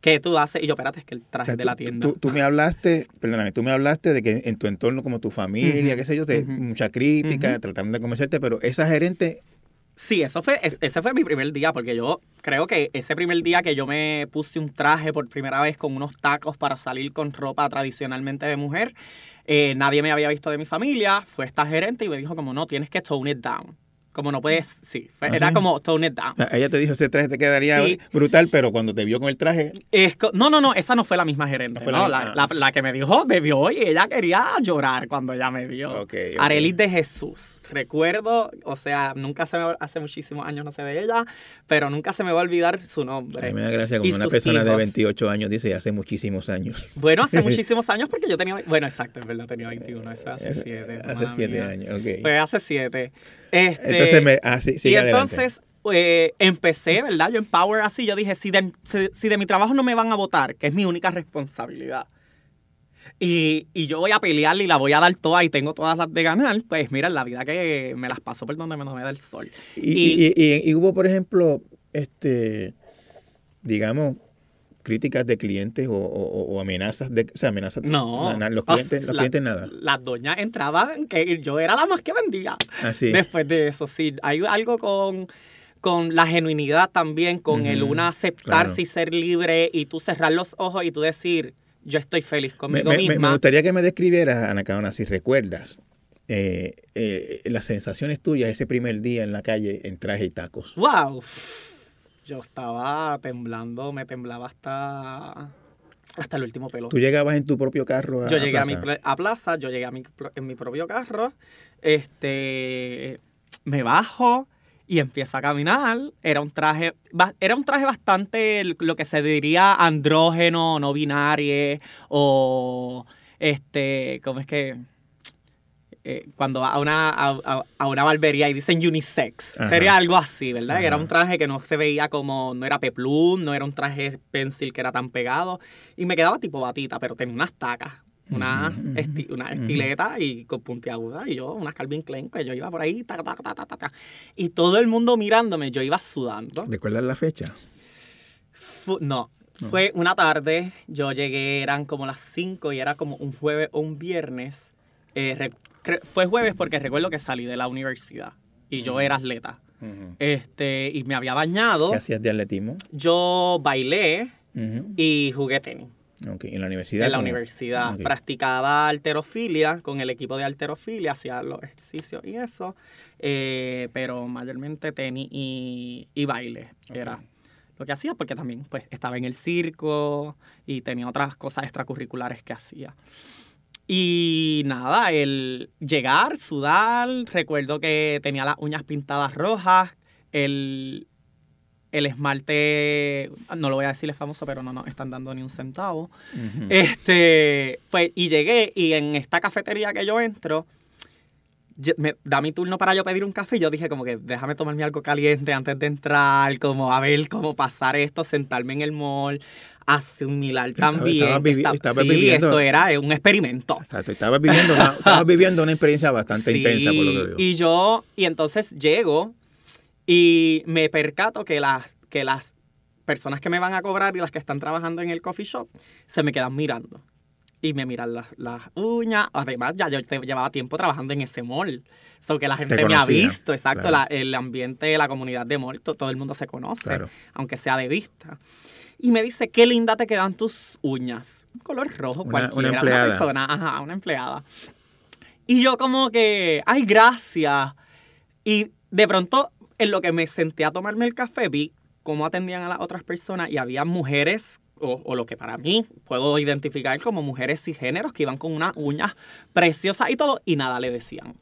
¿qué tú haces? Y yo, espérate, es que el O traje sea, de tú- la tienda. Tú, tú me hablaste, perdóname, tú me hablaste de que en tu entorno, como tu familia, Ujú, qué sé yo, de ujú. mucha crítica, Ujú. tratando de convencerte, pero esa gerente, Sí, eso fue, es- ese fue mi primer día, porque yo creo que ese primer día que yo me puse un traje por primera vez con unos tacos para salir con ropa tradicionalmente de mujer, eh, nadie me había visto de mi familia, fue esta gerente y me dijo como, no, tienes que tone it down. Como no puedes, sí, ¿Ah, era sí? como tone it down. ella te dijo, ese traje te quedaría Sí. brutal, pero cuando te vio con el traje, Es no, no, no, esa no fue la misma gerente. No la- ah. la- la que me dijo, me vio y ella quería llorar cuando ella me vio. Ok, ok. Arelis de Jesús. Recuerdo, o sea, nunca se me hace muchísimos años no sé de ella, pero nunca se me va a olvidar su nombre. a mí me da gracia Y cuando una persona de hijos. 28 años dice, hace muchísimos años. Bueno, hace muchísimos años porque yo tenía, bueno, exacto, es verdad, tenía 21, eso hace 7. Hace 7 años, ok. Pues hace 7. Este, Entonces, me, ah, sí, y entonces eh, empecé, ¿verdad? Yo en Power así, yo dije, si de, si, si de mi trabajo no me van a votar, que es mi única responsabilidad, y, y yo voy a pelear y la voy a dar toda y tengo todas las de ganar, pues mira, la vida que me las paso por donde menos me da el sol. Y, y- y- y hubo, por ejemplo, este, digamos, críticas de clientes o, o- o amenazas de, o sea, amenazas. No, na- na- los o clientes, sea, los la- clientes nada. Las doñas entraban que yo era la más que vendía. Así. Después de eso, sí, hay algo con, con la genuinidad también, con el una aceptarse claro. y ser libre y tú cerrar los ojos y tú decir, yo estoy feliz conmigo me- me- me misma. gustaría que me describieras, Ana Caona, si recuerdas eh, eh, las sensaciones tuyas ese primer día en la calle en traje y tacos. ¡Wow! Yo estaba temblando, me temblaba hasta, hasta el último pelo. Tú llegabas en tu propio carro a Yo llegué a, mi plaza? pla- a plaza, yo llegué a mi, en mi propio carro, este, me bajo y empiezo a caminar. Era un traje, era un traje bastante lo que se diría andrógeno, no binario, o este, ¿cómo es que? Eh, cuando va a una, a, a- una barbería y dicen unisex. Ajá. Sería algo así, ¿verdad? Era Ajá. un traje que no se veía como, no era peplum, no era un traje pencil que era tan pegado. Y me quedaba tipo batita, pero tenía unas tacas, una, esti- una estileta y con puntiaguda. Y yo, unas Calvin Klein, que yo iba por ahí, ta, ta, ta, ta, ta, ta. Y todo el mundo mirándome, yo iba sudando. ¿Recuerdas la fecha? Fu- no, fue una tarde, yo llegué, eran como las 5 y era como un jueves o un viernes. Eh, fue jueves porque recuerdo que salí de la universidad y yo era atleta. Este, y me había bañado. ¿Qué hacías de atletismo? Yo bailé y jugué tenis ¿En la universidad? en la ¿Cómo? universidad. Practicaba alterofilia con el equipo de alterofilia, hacía los ejercicios y eso. eh, pero mayormente tenis y, y baile era lo que hacía porque también pues estaba en el circo y tenía otras cosas extracurriculares que hacía. Y nada, el llegar, sudar, recuerdo que tenía las uñas pintadas rojas, el, el esmalte, no lo voy a decir es famoso, pero no nos están dando ni un centavo. Este, pues, y llegué y en esta cafetería que yo entro, ye- me da mi turno para yo pedir un café y yo dije como que déjame tomarme algo caliente antes de entrar, como a ver cómo pasar esto, sentarme en el mall, asimilar Estaba- también. estabas vivi- Esta- estabas sí, viviendo- esto era eh, un experimento. Exacto, estabas viviendo una, estabas viviendo una experiencia bastante Sí, intensa, por lo que veo. Y yo, y entonces llego y me percato que las, que las personas que me van a cobrar y las que están trabajando en el coffee shop se me quedan mirando. Y me miran las, las uñas. Además, ya yo llevaba tiempo trabajando en ese mall. So que la gente me ha visto, exacto. claro. la- el ambiente, la comunidad de mall, to- todo el mundo se conoce, Claro. aunque sea de vista. Y me dice, qué linda te quedan tus uñas. Un color rojo, Una- cualquiera. una empleada. persona, ajá, una empleada. Y yo como que, ay, gracias. Y de pronto, en lo que me senté a tomarme el café, vi cómo atendían a las otras personas y había mujeres, o, o lo que para mí puedo identificar como mujeres cisgéneros, que iban con unas uñas preciosas y todo, y nada le decían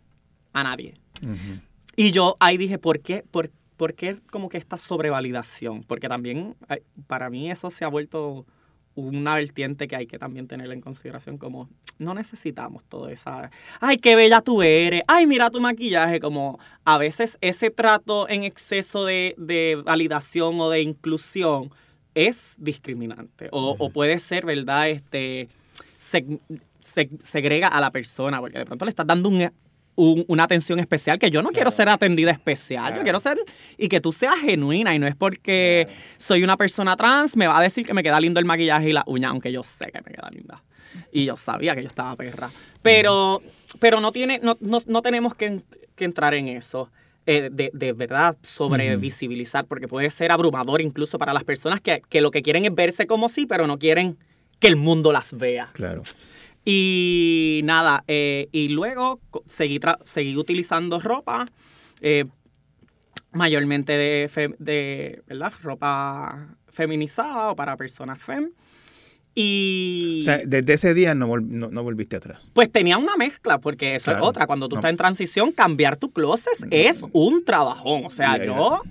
a nadie. Y yo ahí dije, ¿por qué? ¿Por, por qué como que esta sobrevalidación? Porque también para mí eso se ha vuelto una vertiente que hay que también tener en consideración como no necesitamos todo esa ay qué bella tú eres ay mira tu maquillaje como a veces ese trato en exceso de, de validación o de inclusión es discriminante o, o puede ser verdad este seg- seg- segrega a la persona porque de pronto le estás dando un, un- una atención especial que yo no quiero ser atendida especial, yo quiero ser y que tú seas genuina y no es porque soy una persona trans me va a decir que me queda lindo el maquillaje y la uña, aunque yo sé que me queda linda. Y yo sabía que yo estaba perra. Pero, pero no, tiene, no, no, no tenemos que, que entrar en eso. Eh, de, de verdad sobre visibilizar, porque puede ser abrumador incluso para las personas que, que lo que quieren es verse como sí, pero no quieren que el mundo las vea. Claro. Y nada, eh, y luego seguí, tra- seguí utilizando ropa, eh, mayormente de, fe- de, ¿verdad? Ropa feminizada o para personas fem. Y O sea, desde ese día no, vol- no, no volviste atrás. pues tenía una mezcla, porque eso Claro. es otra. Cuando tú No. estás en transición, cambiar tu closet es un trabajón. O sea, yo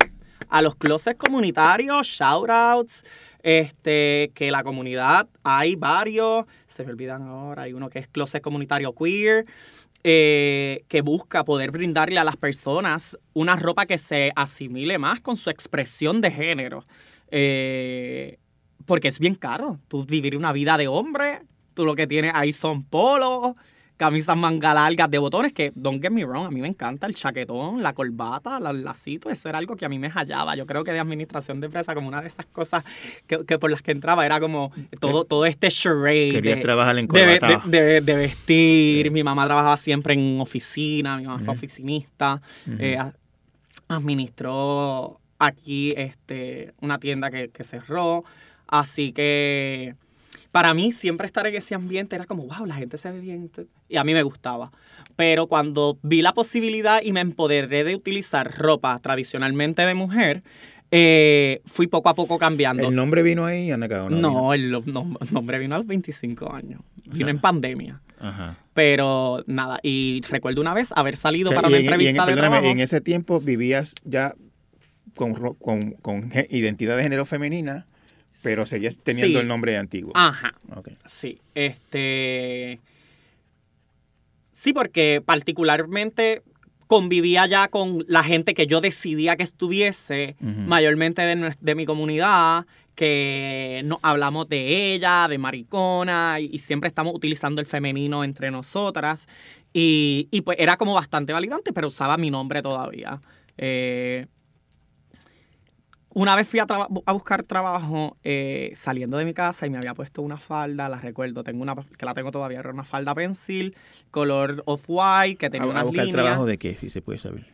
a los closets comunitarios, shoutouts, este, que la comunidad hay varios, se me olvidan ahora, hay uno que es closet comunitario queer, eh, que busca poder brindarle a las personas una ropa que se asimile más con su expresión de género. Eh, porque es bien caro. Tú vivir una vida de hombre, tú lo que tienes ahí son polos, camisas manga largas de botones, que, don't get me wrong, a mí me encanta el chaquetón, la corbata, la- el lacito, eso era algo que a mí me hallaba. Yo creo que de administración de empresa, como una de esas cosas que, que por las que entraba, era como todo, todo este charade. Querías de- trabajar en de, de- vestir. Mi mamá trabajaba siempre en oficina, mi mamá fue oficinista, eh, administró aquí este, una tienda que, que cerró. Así que para mí siempre estar en ese ambiente era como, wow, la gente se ve bien. Y a mí me gustaba. Pero cuando vi la posibilidad y me empoderé de utilizar ropa tradicionalmente de mujer, eh, fui poco a poco cambiando. ¿El nombre vino ahí, Ana Caona? No, el no- nombre vino a los 25 años. Vino en pandemia. Ajá. Pero nada, y recuerdo una vez haber salido para una en- y en- entrevista de perdóname, trabajo. en ese tiempo vivías ya con, identidad de género femenina, pero seguías teniendo Sí. el nombre antiguo. Ajá. Sí, este. Sí, porque particularmente convivía ya con la gente que yo decidía que estuviese, mayormente de, de mi comunidad, que no, hablamos de ella, de maricona, y, y siempre estamos utilizando el femenino entre nosotras. Y, y pues era como bastante validante, pero usaba mi nombre todavía. Eh, una vez fui a, a buscar trabajo eh, saliendo de mi casa y me había puesto una falda, la recuerdo, tengo una que la tengo todavía, era una falda pensil, color off-white, que ¿A, tenía a unas buscar líneas. trabajo de qué, si se puede saber?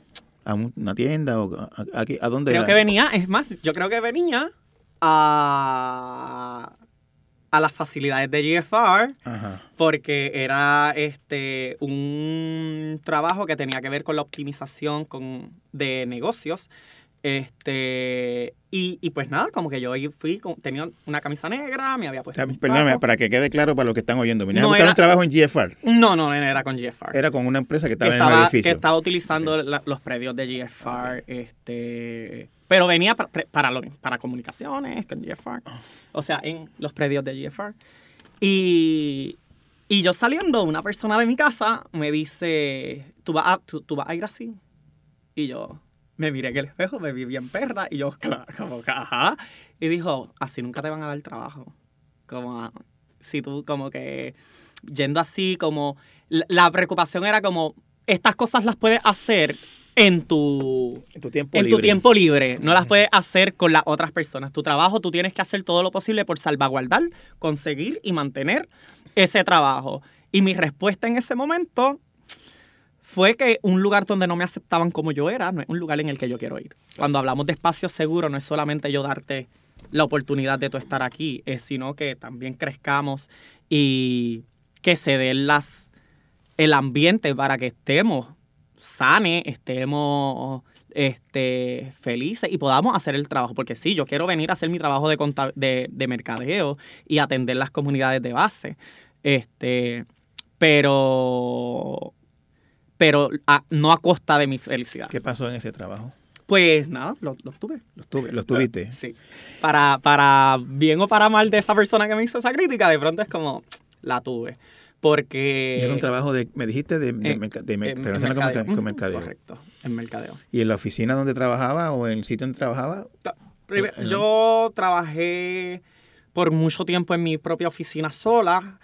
¿A un- una tienda o a, a- a a dónde Creo era? que venía, es más, yo creo que venía a, a las facilidades de GFR Ajá. porque era este un trabajo que tenía que ver con la optimización con, de negocios. Este, y, y pues nada, como que yo ahí fui, con- tenía una camisa negra, me había O puesto. sea, mis perdóname, para que quede claro para los que están oyendo. Venías No a buscar era- un trabajo en GFR. No, no, no era con GFR. Era con una empresa que que estaba, en el edificio. que estaba utilizando la- los predios de GFR, este, pero venía para, para, lo- para comunicaciones con GFR, o sea, en los predios de GFR. Y, y yo saliendo, una persona de mi casa me dice, ¿tú vas a, tú, tú vas a ir así? Y yo me miré en el espejo, me vi bien perra, y yo, claro, como que, ajá. Y dijo, así nunca te van a dar trabajo. Como, si tú, como que, yendo así, como, la, la preocupación era como, estas cosas las puedes hacer en tu, En tu tiempo en libre. tu tiempo libre. No las puedes hacer con las otras personas. Tu trabajo, tú tienes que hacer todo lo posible por salvaguardar, conseguir y mantener ese trabajo. Y mi respuesta en ese momento fue que un lugar donde no me aceptaban como yo era, no es un lugar en el que yo quiero ir. Cuando hablamos de espacio seguro, no es solamente yo darte la oportunidad de tú estar aquí, es sino que también crezcamos y que se den las el ambiente para que estemos sanes, estemos este, felices y podamos hacer el trabajo. Porque sí, yo quiero venir a hacer mi trabajo de, de, de mercadeo y atender las comunidades de base. Este, pero pero a- no a costa de mi felicidad. ¿Qué pasó en ese trabajo? Pues nada, lo, lo tuve. ¿Los, tuve, los tuviste? Sí. Para, para bien o para mal de esa persona que me hizo esa crítica, de pronto es como, la tuve. Porque... Era un trabajo de, me dijiste, de, de, en- merca- de mer- en- en relación con merca- mercadeo. con mercadeo. Correcto, en mercadeo. ¿Y en la oficina donde trabajaba o en el sitio donde trabajaba? Primer- Eh, Yo trabajé por mucho tiempo en mi propia oficina sola.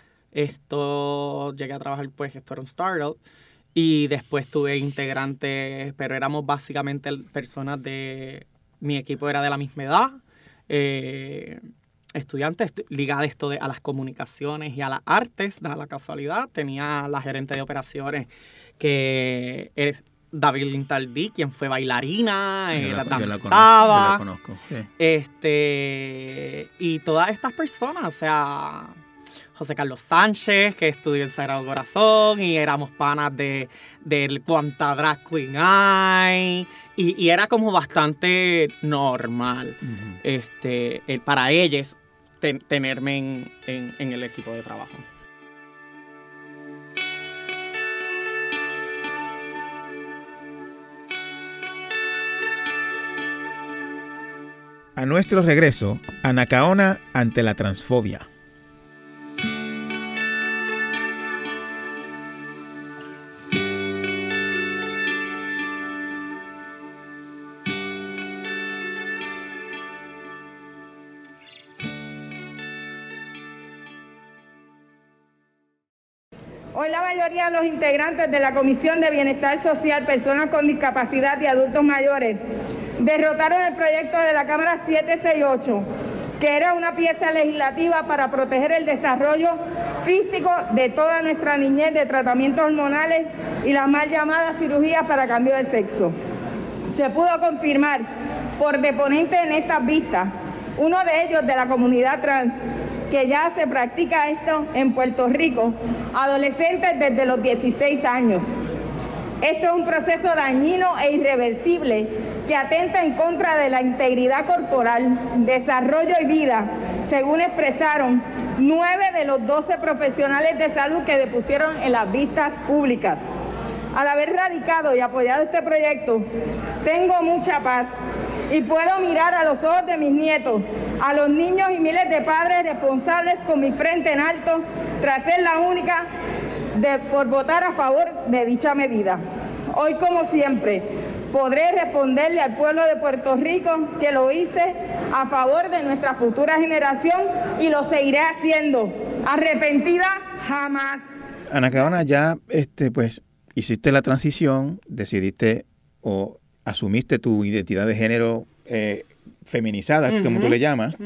Esto, llegué a trabajar, pues, esto era un startup. Y después tuve integrantes, pero éramos básicamente personas de... Mi equipo era de la misma edad. eh, estudiantes ligados esto de- a las comunicaciones y a las artes, da la casualidad. Tenía la gerente de operaciones que es David Lintaldí, quien fue bailarina, eh, la- la yo la conozco, danzaba. yo la conozco. sí. Este, y todas estas personas, o sea, José Carlos Sánchez, que estudió en Sagrado Corazón, y éramos panas de, de cuánta drag queen hay, y, y era como bastante normal este, para ellos ten- tenerme en, en- en el equipo de trabajo. A nuestro regreso, Anacaona ante la transfobia. Integrantes de la Comisión de Bienestar Social, Personas con Discapacidad y Adultos Mayores derrotaron el proyecto de la Cámara 768, que era una pieza legislativa para proteger el desarrollo físico de toda nuestra niñez de tratamientos hormonales y las mal llamadas cirugías para cambio de sexo. Se pudo confirmar por deponentes en estas vistas, uno de ellos de la comunidad trans, que ya se practica esto en Puerto Rico, adolescentes desde los 16 años. Esto es un proceso dañino e irreversible que atenta en contra de la integridad corporal, desarrollo y vida, según expresaron nueve de los doce profesionales de salud que depusieron en las vistas públicas. Al haber radicado y apoyado este proyecto, tengo mucha paz y puedo mirar a los ojos de mis nietos, a los niños y miles de padres responsables con mi frente en alto tras ser la única de, por votar a favor de dicha medida. Hoy, como siempre, podré responderle al pueblo de Puerto Rico que lo hice a favor de nuestra futura generación y lo seguiré haciendo. Arrepentida jamás. Ana Cabana, ya este, pues, hiciste la transición, decidiste o asumiste tu identidad de género eh, feminizada, como tú le llamas.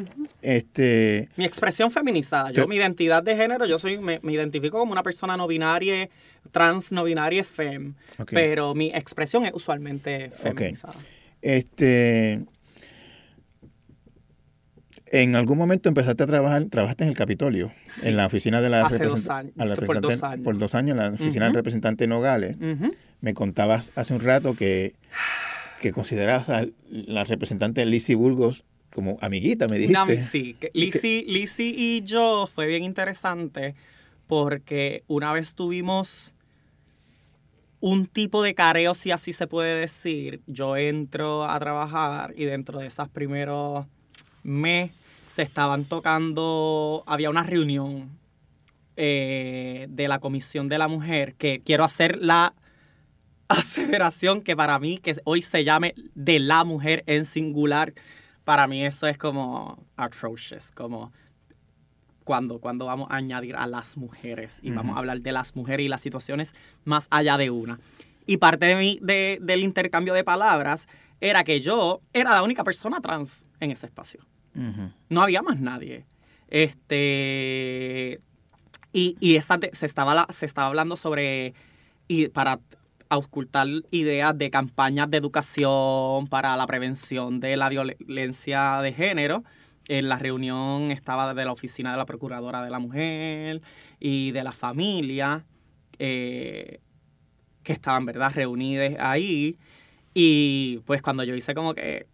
este, mi expresión feminizada. Yo, mi identidad de género, yo soy, me, identifico como una persona no binaria, trans no binaria, fem. Pero mi expresión es usualmente feminizada. Este. En algún momento empezaste a trabajar, trabajaste en el Capitolio, en la oficina de la Hace dos años, por dos años. Por dos años, en la oficina del representante Nogales. Me contabas hace un rato que que considerabas a la representante Lizzie Burgos como amiguita, me dijiste. sí, Lizzie, y yo fue bien interesante porque una vez tuvimos un tipo de careo, si así se puede decir. Yo entro a trabajar y dentro de esos primeros meses se estaban tocando, había una reunión eh, de la Comisión de la Mujer que quiero hacer la aseveración que para mí, que hoy se llame de la mujer en singular, para mí eso es como atrocious, como cuando, cuando vamos a añadir a las mujeres y vamos a hablar de las mujeres y las situaciones más allá de una. Y parte de mi, de, del intercambio de palabras era que yo era la única persona trans en ese espacio. No había más nadie. Este, y, y esa se, estaba, se estaba hablando sobre, y para ocultar ideas de campañas de educación para la prevención de la violencia de género. En la reunión estaba de la oficina de la Procuradora de la Mujer y de la familia, eh, que estaban, ¿verdad?, reunidas ahí. Y pues cuando yo hice como que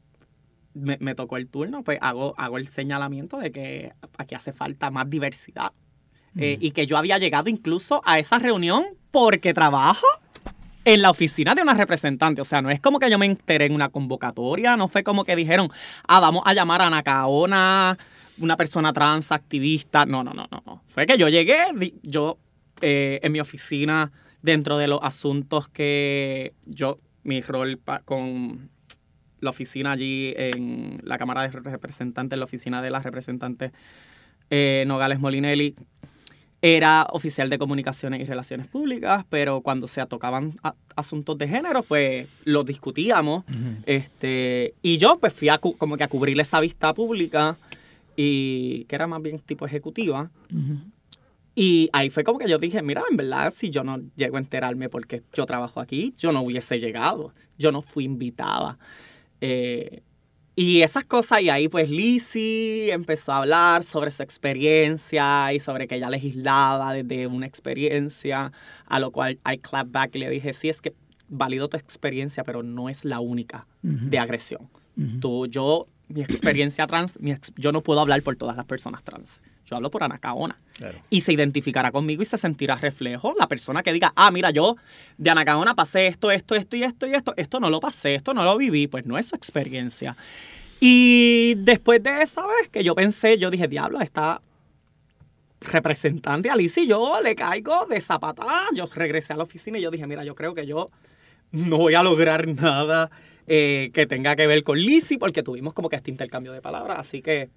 me, tocó el turno, pues hago, hago el señalamiento de que aquí hace falta más diversidad. Eh, y que yo había llegado incluso a esa reunión porque trabajo en la oficina de una representante. O sea, no es como que yo me enteré en una convocatoria, no fue como que dijeron, ah, vamos a llamar a Nacaona, una persona trans activista. No, no, no, no. Fue que yo llegué, yo eh, en mi oficina, dentro de los asuntos que yo, mi rol con la oficina allí en la Cámara de Representantes, la oficina de las representantes eh, Nogales Molinelli, era oficial de comunicaciones y relaciones públicas, pero cuando se tocaban asuntos de género, pues los discutíamos. este, y yo pues fui a, como que a cubrir esa vista pública, y que era más bien tipo ejecutiva. Y ahí fue como que yo dije, mira, en verdad, si yo no llego a enterarme porque yo trabajo aquí, yo no hubiese llegado, yo no fui invitada. Eh, y esas cosas, y ahí pues Lizzie empezó a hablar sobre su experiencia y sobre que ella legislaba desde una experiencia, a lo cual I clap back y le dije, sí, es que valido tu experiencia, pero no es la única de agresión. Tú, yo, mi experiencia trans, yo no puedo hablar por todas las personas trans. Yo hablo por Anacaona. Y se identificará conmigo y se sentirá reflejo la persona que diga, ah, mira, yo de Anacaona pasé esto, esto, esto y esto y esto. Esto no lo pasé, esto no lo viví. Pues no es su experiencia. Y después de esa vez que yo pensé, yo dije, diablo, esta representante Alicia y yo le caigo de zapata. Yo regresé a la oficina y yo dije, mira, yo creo que yo no voy a lograr nada eh, que tenga que ver con Lizzie porque tuvimos como que este intercambio de palabras. Así que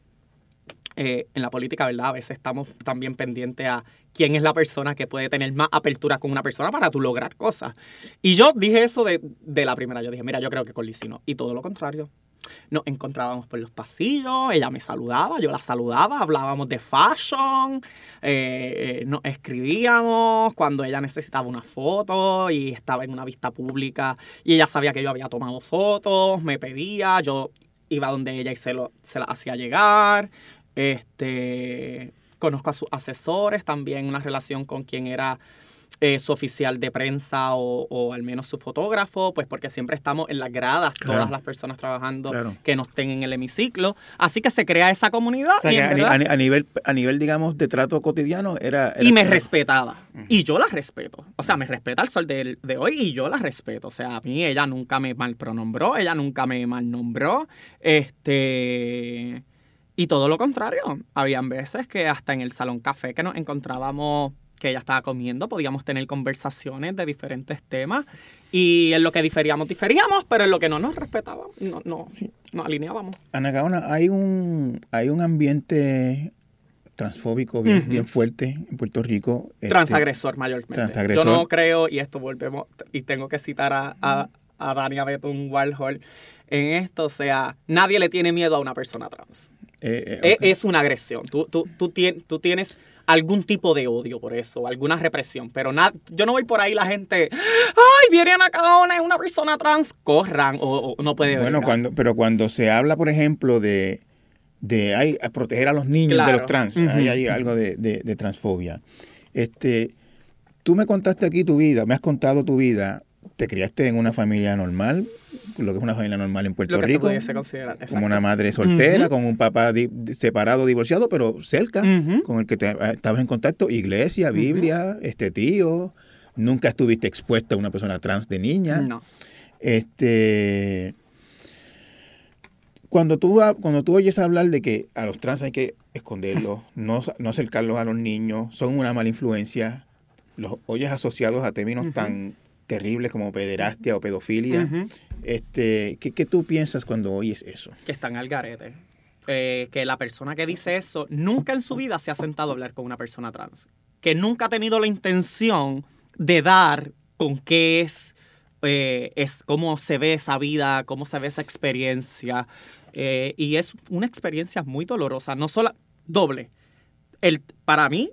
eh, en la política, ¿verdad? A veces estamos también pendientes a quién es la persona que puede tener más apertura con una persona para tú lograr cosas. Y yo dije eso de, de la primera. Yo dije, mira, yo creo que con Lizzie no. Y todo lo contrario. Nos encontrábamos por los pasillos, ella me saludaba, yo la saludaba, hablábamos de fashion, eh, eh, nos escribíamos cuando ella necesitaba una foto y estaba en una vista pública y ella sabía que yo había tomado fotos, me pedía, yo iba donde ella y se, lo, se la hacía llegar. Este, conozco a sus asesores, también una relación con quien era eh, su oficial de prensa o, o al menos su fotógrafo, pues porque siempre estamos en las gradas, Claro. todas las personas trabajando Claro. que no estén en el hemiciclo. Así que se crea esa comunidad O sea, y, a, ni- verdad- a ni- a nivel, a nivel, digamos, de trato cotidiano era... era- y me respetaba. Y yo la respeto. O sea, me respeta el sol de, de hoy y yo la respeto. O sea, a mí ella nunca me malpronombró, ella nunca me malnombró. Este. Y todo lo contrario. Habían veces que hasta en el salón café que nos encontrábamos, que ella estaba comiendo, podíamos tener conversaciones de diferentes temas. Y en lo que diferíamos, diferíamos, pero en lo que no nos respetábamos, no, no, nos alineábamos. Ana Gaona, hay un, hay un ambiente transfóbico bien, fuerte en Puerto Rico. este, Transagresor mayormente. transagresor. Yo no creo, y esto volvemos, y tengo que citar a, a, a Dania Betún Warhol en esto, o sea, nadie le tiene miedo a una persona trans. eh, eh, E-. Es una agresión. Tú, tú, tú, tien- tú tienes algún tipo de odio por eso, alguna represión, pero na- yo no voy por ahí la gente, ay, viene Ana Caona, es una persona trans, corran, o, o no puede Bueno, bregar. cuando, pero cuando se habla, por ejemplo, de, de ay, a proteger a los niños Claro. de los trans, ahí hay algo de, de- de transfobia. Este, tú me contaste aquí tu vida, me has contado tu vida, te criaste en una familia normal, lo que es una familia normal en Puerto lo que se Rico, pudiese considerar. como una madre soltera, con un papá di- separado, divorciado, pero cerca, con el que te- eh, estabas en contacto, iglesia, Biblia, este tío, nunca estuviste expuesta a una persona trans de niña. No. Este. Cuando tú, cuando tú oyes hablar de que a los trans hay que esconderlos, no, no acercarlos a los niños, son una mala influencia, los oyes asociados a términos tan terribles como pederastia o pedofilia. Este, ¿qué, qué tú piensas cuando oyes eso? que están al garete. Eh, que la persona que dice eso nunca en su vida se ha sentado a hablar con una persona trans. Que nunca ha tenido la intención de dar con qué es, eh, es cómo se ve esa vida, cómo se ve esa experiencia. Eh, y es una experiencia muy dolorosa, no solo doble. El, para mí,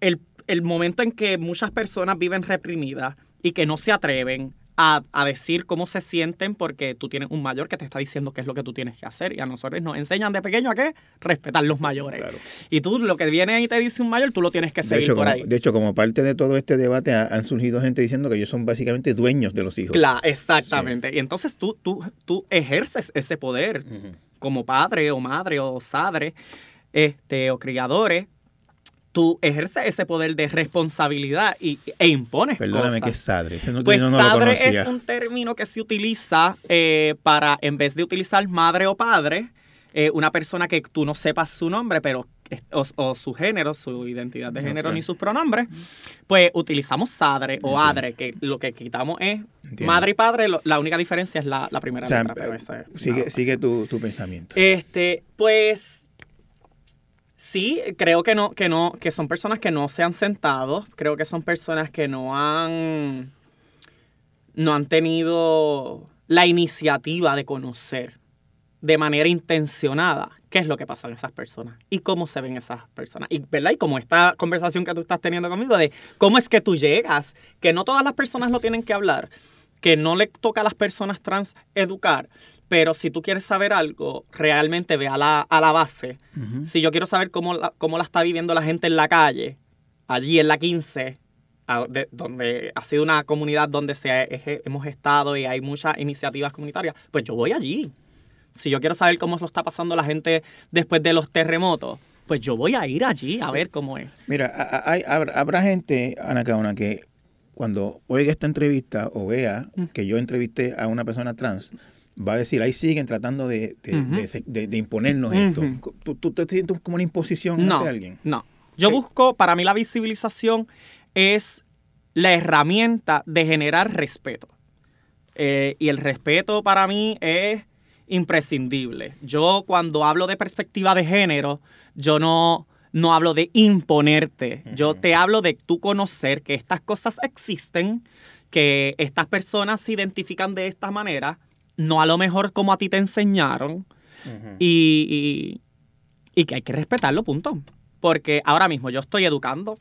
el, el momento en que muchas personas viven reprimidas y que no se atreven a, a decir cómo se sienten porque tú tienes un mayor que te está diciendo qué es lo que tú tienes que hacer. Y a nosotros nos enseñan de pequeño a qué? Respetar los mayores. Claro. Y tú lo que viene y te dice un mayor, tú lo tienes que De seguir hecho, por como, ahí. de hecho, como parte de todo este debate, ha- han surgido gente diciendo que ellos son básicamente dueños de los hijos. Claro, exactamente. Y entonces tú, tú, tú ejerces ese poder como padre o madre o sadre este, o criadores. Tú ejerces ese poder de responsabilidad y, e impones Perdóname, cosas. que es sadre. Ese no, Pues no sadre es un término que se utiliza eh, para, en vez de utilizar madre o padre, eh, una persona que tú no sepas su nombre, pero es- o, o su género, su identidad de género ni sus pronombres, pues utilizamos sadre o adre, que lo que quitamos es Entiendo. madre y padre, lo- la única diferencia es la, la primera O sea, letra. pero esa es sigue, sigue tu, tu pensamiento. Este, pues sí, creo que no, que no, que son personas que no se han sentado. Creo que son personas que no han, no han tenido la iniciativa de conocer de manera intencionada qué es lo que pasa en esas personas y cómo se ven esas personas. Y, ¿verdad? y como esta conversación que tú estás teniendo conmigo de cómo es que tú llegas, que no todas las personas lo tienen que hablar, que no le toca a las personas trans educar, pero si tú quieres saber algo, realmente ve a la, a la base. Si yo quiero saber cómo la, cómo la está viviendo la gente en la calle, allí en la 15, a- de- donde ha sido una comunidad donde se ha- eje- hemos estado y hay muchas iniciativas comunitarias, pues yo voy allí. Si yo quiero saber cómo lo está pasando la gente después de los terremotos, pues yo voy a ir allí a ver cómo es. Mira, hay- habrá, habrá gente, Ana Caona, que cuando oiga esta entrevista o vea Mm. que yo entrevisté a una persona trans, va a decir, ahí siguen tratando de, de- imponernos esto. ¿Tú, tú te sientes como una imposición No, ante alguien? no. Yo ¿Qué? busco, para mí la visibilización es la herramienta de generar respeto. Eh, y el respeto para mí es imprescindible. Yo cuando hablo de perspectiva de género, yo no, no hablo de imponerte. Yo te hablo de tú conocer que estas cosas existen, que estas personas se identifican de esta manera, no a lo mejor como a ti te enseñaron, y, y, y que hay que respetarlo, punto. Porque ahora mismo yo estoy educando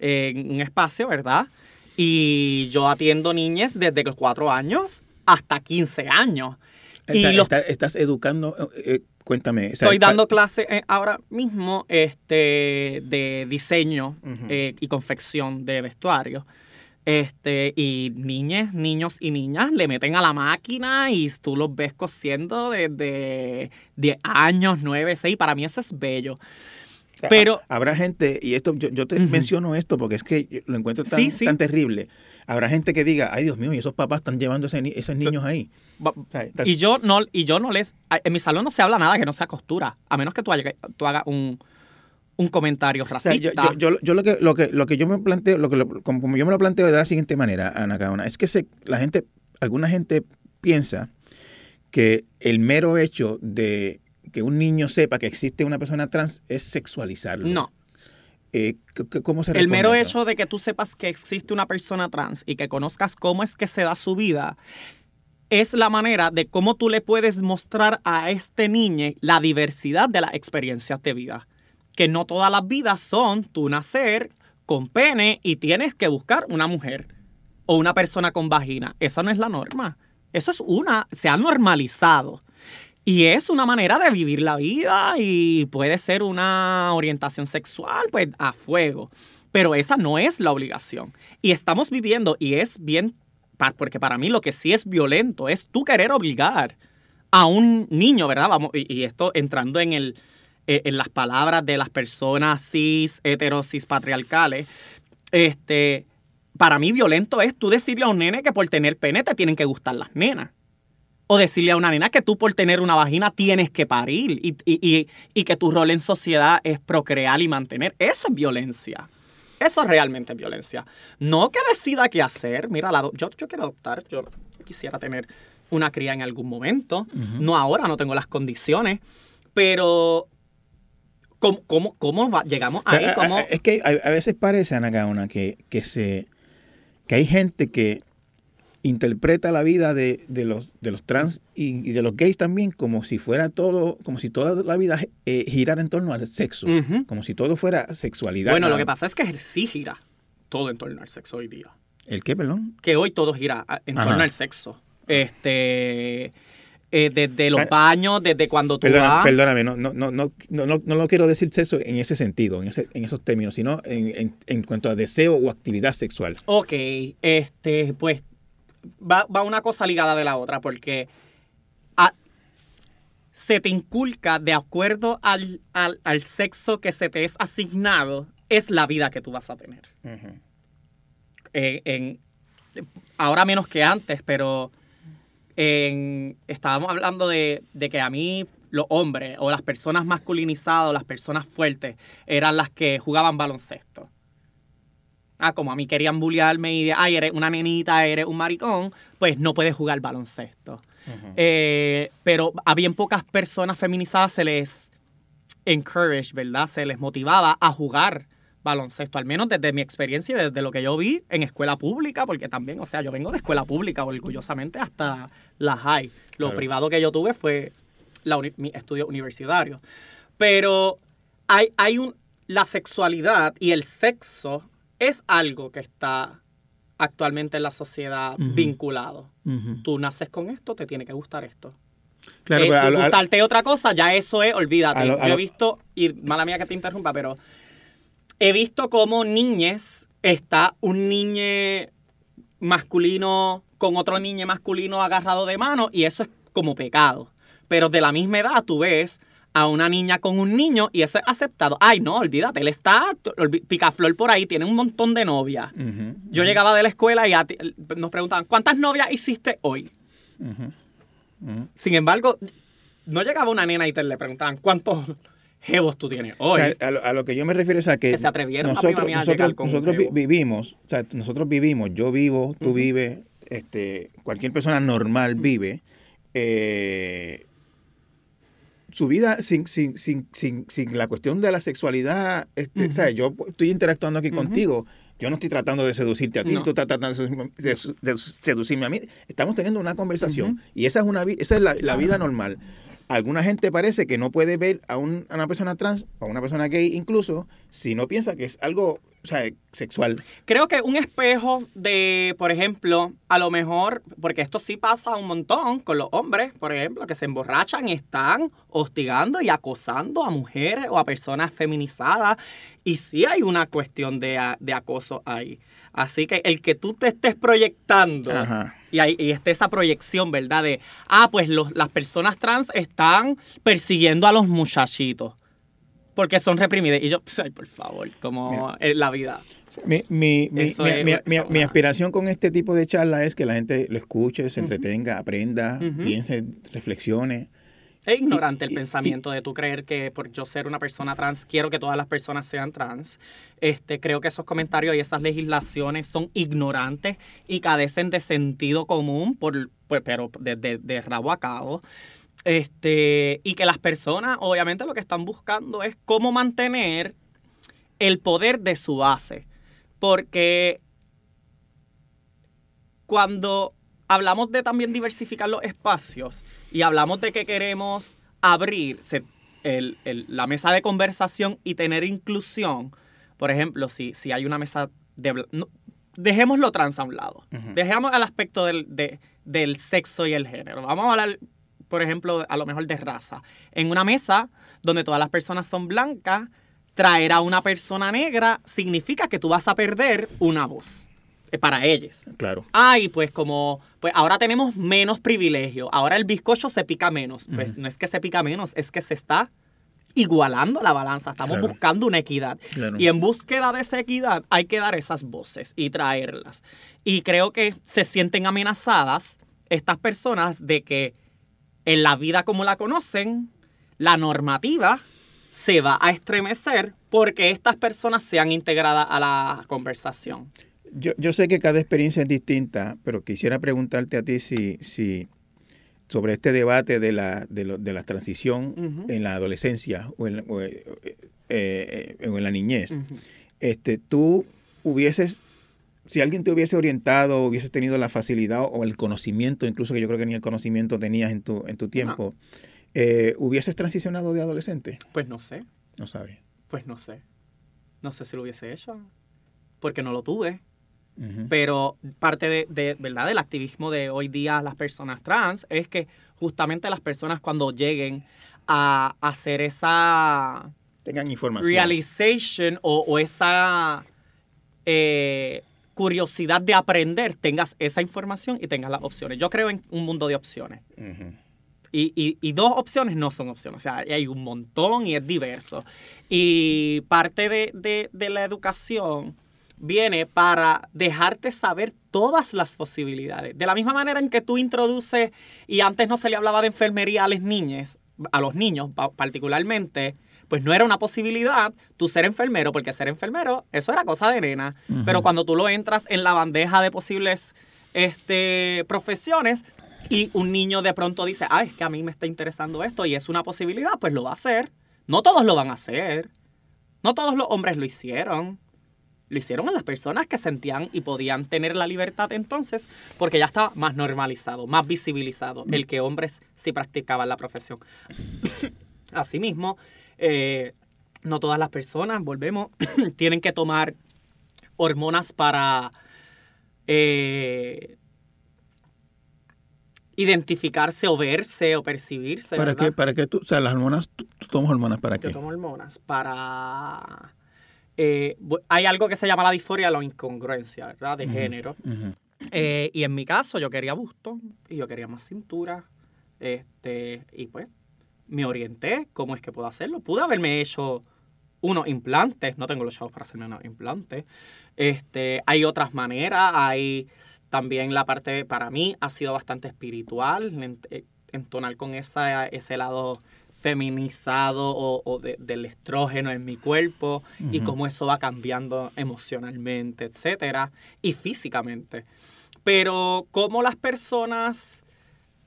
en un espacio, ¿verdad? Y yo atiendo niñas desde los 4 años hasta 15 años. Y los- está- estás educando, eh, eh, cuéntame. o sea, Estoy dando clase eh, ahora mismo este, de diseño eh, y confección de vestuario. Este, y niñas, niños y niñas le meten a la máquina y tú los ves cosiendo desde 10 años, 9, 6. Para mí eso es bello. Pero Habrá gente, y esto yo, yo te menciono esto porque es que lo encuentro tan, Sí, sí. tan terrible. Habrá gente que diga, ay Dios mío, y esos papás están llevando ese ni- esos niños ahí. Y yo no, y yo no les. En mi salón no se habla nada que no sea costura. A menos que tú, tú hagas un, un comentario o sea, racista. yo, yo- yo- yo lo que lo que lo que yo me planteo, lo que lo- como, yo me lo planteo de la siguiente manera, Ana Caona, es que se, la gente, alguna gente piensa que el mero hecho de que un niño sepa que existe una persona trans es sexualizarlo. no. Eh, ¿Cómo se El mero hecho de que tú sepas que existe una persona trans y que conozcas cómo es que se da su vida es la manera de cómo tú le puedes mostrar a este niño la diversidad de las experiencias de vida. Que no todas las vidas son tú nacer con pene y tienes que buscar una mujer o una persona con vagina. Esa no es la norma. Eso es una, se ha normalizado. Y es una manera de vivir la vida y puede ser una orientación sexual, pues a fuego. Pero esa no es la obligación. Y estamos viviendo, y es bien, porque para mí lo que sí es violento es tú querer obligar a un niño, ¿verdad? Vamos, y esto entrando en, el, eh, en las palabras de las personas cis, heterosis, patriarcales, este, para mí violento es tú decirle a un nene que por tener pene te tienen que gustar las nenas. O decirle a una nena que tú por tener una vagina tienes que parir y, y- y- y que tu rol en sociedad es procrear y mantener. Eso es violencia. Eso realmente es violencia. No que decida qué hacer. Mira, la yo, yo quiero adoptar, yo quisiera tener una cría en algún momento. No ahora, no tengo las condiciones. Pero, ¿cómo, cómo, cómo va- llegamos ahí? A- a- ¿Cómo- a- Es que a, veces parece, Ana Gaona, que, que, se, que hay gente que interpreta la vida de, de los, de los trans y, y de los gays también como si fuera todo, como si toda la vida eh, girara en torno al sexo, como si todo fuera sexualidad. Bueno, lo que pasa es que sí gira todo en torno al sexo hoy día. ¿El qué, perdón? que hoy todo gira a- en Ajá. torno al sexo. Este, eh, desde los baños, desde cuando tú Perdona- vas. perdóname, no, no, no, no, no, no, no lo quiero decir sexo en ese sentido, en, ese, en esos términos, sino en, en, en cuanto a deseo o actividad sexual. Ok, este, pues va, va una cosa ligada de la otra, porque a- se te inculca de acuerdo al, al, al sexo que se te es asignado, es la vida que tú vas a tener. Eh, en, ahora menos que antes, pero en- estábamos hablando de, de que a mí los hombres o las personas masculinizadas o las personas fuertes eran las que jugaban baloncesto. Ah, como a mí querían bullearme y de, ay, eres una nenita, eres un maricón, pues no puedes jugar baloncesto. Eh, pero a bien pocas personas feminizadas se les encourage, ¿verdad? Se les motivaba a jugar baloncesto, al menos desde mi experiencia y desde lo que yo vi en escuela pública, porque también, o sea, yo vengo de escuela pública orgullosamente hasta la high. Lo Claro. privado que yo tuve fue la mi estudio universitario. Pero hay, hay un, la sexualidad y el sexo es algo que está actualmente en la sociedad vinculado. Tú naces con esto, te tiene que gustar esto. Claro, Eh, pero gustarte otra cosa, ya eso es, olvídate. Yo he visto, y mala mía que te interrumpa, pero he visto como niñes está un niño masculino con otro niño masculino agarrado de mano y eso es como pecado. Pero de la misma edad tú ves a una niña con un niño y eso es aceptado. Ay, no, olvídate, él está picaflor por ahí, tiene un montón de novias. Yo llegaba de la escuela y nos preguntaban, ¿cuántas novias hiciste hoy? Sin embargo, no llegaba una nena y te le preguntaban, ¿cuántos jevos tú tienes O hoy? sea, a, lo, a lo que yo me refiero es a que, Que se atrevieron nosotros, a nosotros, con nosotros vi- vivimos, o sea, nosotros vivimos, yo vivo, tú vives, este, cualquier persona normal vive, eh, su vida sin, sin, sin, sin, sin la cuestión de la sexualidad, este, o sea, yo estoy interactuando aquí contigo, yo no estoy tratando de seducirte a ti, No. tú estás tratando de seducirme, a mí, estamos teniendo una conversación y esa es, una, esa es la, la vida normal. Alguna gente parece que no puede ver a, un- a una persona trans o a una persona gay incluso si no piensa que es algo o sea, sexual. Creo que un espejo de, por ejemplo, a lo mejor, porque esto sí pasa un montón con los hombres, por ejemplo, que se emborrachan y están hostigando y acosando a mujeres o a personas feminizadas. Y sí hay una cuestión de, de acoso ahí. Así que el que tú te estés proyectando Ajá. Y, hay, y esté esa proyección, ¿verdad? De, ah, pues los- las personas trans están persiguiendo a los muchachitos porque son reprimidas. Y yo, ay, por favor, como Mira. la vida. Mi, mi, mi, mi- aspiración con este tipo de charla es que la gente lo escuche, se entretenga, aprenda, piense, reflexione. Es ignorante el y- pensamiento de tú creer que por yo ser una persona trans quiero que todas las personas sean trans. Este, creo que esos comentarios y esas legislaciones son ignorantes y carecen de sentido común, por, pues, pero de, de- de rabo a cabo. Este, y que las personas, obviamente, lo que están buscando es cómo mantener el poder de su base. Porque cuando hablamos de también diversificar los espacios y hablamos de que queremos abrir se- el- el- la mesa de conversación y tener inclusión, por ejemplo, si, si hay una mesa de... no, dejémoslo trans a un lado. Dejemos el aspecto del, de- del sexo y el género. Vamos a hablar, por ejemplo, a lo mejor de raza. En una mesa donde todas las personas son blancas, traer a una persona negra significa que tú vas a perder una voz para ellos. Claro. Ay, pues como, pues ahora tenemos menos privilegio. Ahora el bizcocho se pica menos. Pues no es que se pica menos, es que se está igualando la balanza. Estamos Claro. buscando una equidad. Claro. Y en búsqueda de esa equidad hay que dar esas voces y traerlas. Y creo que se sienten amenazadas estas personas de que en la vida como la conocen, la normativa se va a estremecer porque estas personas sean integradas a la conversación. Yo, yo sé que cada experiencia es distinta, pero quisiera preguntarte a ti si, si sobre este debate de la, de, lo- de la transición en la adolescencia o en, o, eh, eh, eh, en la niñez. Este, tú hubieses, si alguien te hubiese orientado, hubieses tenido la facilidad o el conocimiento, incluso que yo creo que ni el conocimiento tenías en tu, en tu tiempo, eh, ¿hubieses transicionado de adolescente? Pues no sé. No sabes. Pues no sé. No sé si lo hubiese hecho. Porque no lo tuve. Pero parte de, de, ¿verdad? del activismo de hoy día las personas trans es que justamente las personas cuando lleguen a hacer esa Tengan información. realization o, o esa eh, curiosidad de aprender, tengas esa información y tengas las opciones. Yo creo en un mundo de opciones. Y, y- y dos opciones no son opciones, o sea, hay un montón y es diverso. Y parte de, de- de la educación viene para dejarte saber todas las posibilidades. De la misma manera en que tú introduces, y antes no se le hablaba de enfermería a las niñas, a los niños pa- particularmente, pues no era una posibilidad tú ser enfermero, porque ser enfermero, eso era cosa de nena. Pero cuando tú lo entras en la bandeja de posibles este, profesiones, y un niño de pronto dice, ah, es que a mí me está interesando esto y es una posibilidad, pues lo va a hacer. No todos lo van a hacer. No todos los hombres lo hicieron. Lo hicieron a las personas que sentían y podían tener la libertad entonces, porque ya estaba más normalizado, más visibilizado el que hombres sí practicaban la profesión. Asimismo, eh, no todas las personas, volvemos, tienen que tomar hormonas para eh, identificarse o verse o percibirse. ¿Para ¿verdad? qué? ¿Para qué tú? O sea, las hormonas, ¿tú, tú tomas hormonas para Yo qué? tomo hormonas para... eh, hay algo que se llama la disforia, la incongruencia, ¿verdad? De género. Eh, y en mi caso yo quería busto y yo quería más cintura. Este, y pues me orienté cómo es que puedo hacerlo. Pude haberme hecho unos implantes, no tengo los chavos para hacerme unos implantes. Este, hay otras maneras, hay también la parte, para mí, ha sido bastante espiritual, eh, entonar con esa, ese lado feminizado o, o de- del estrógeno en mi cuerpo y cómo eso va cambiando emocionalmente, etcétera, y físicamente. Pero cómo las personas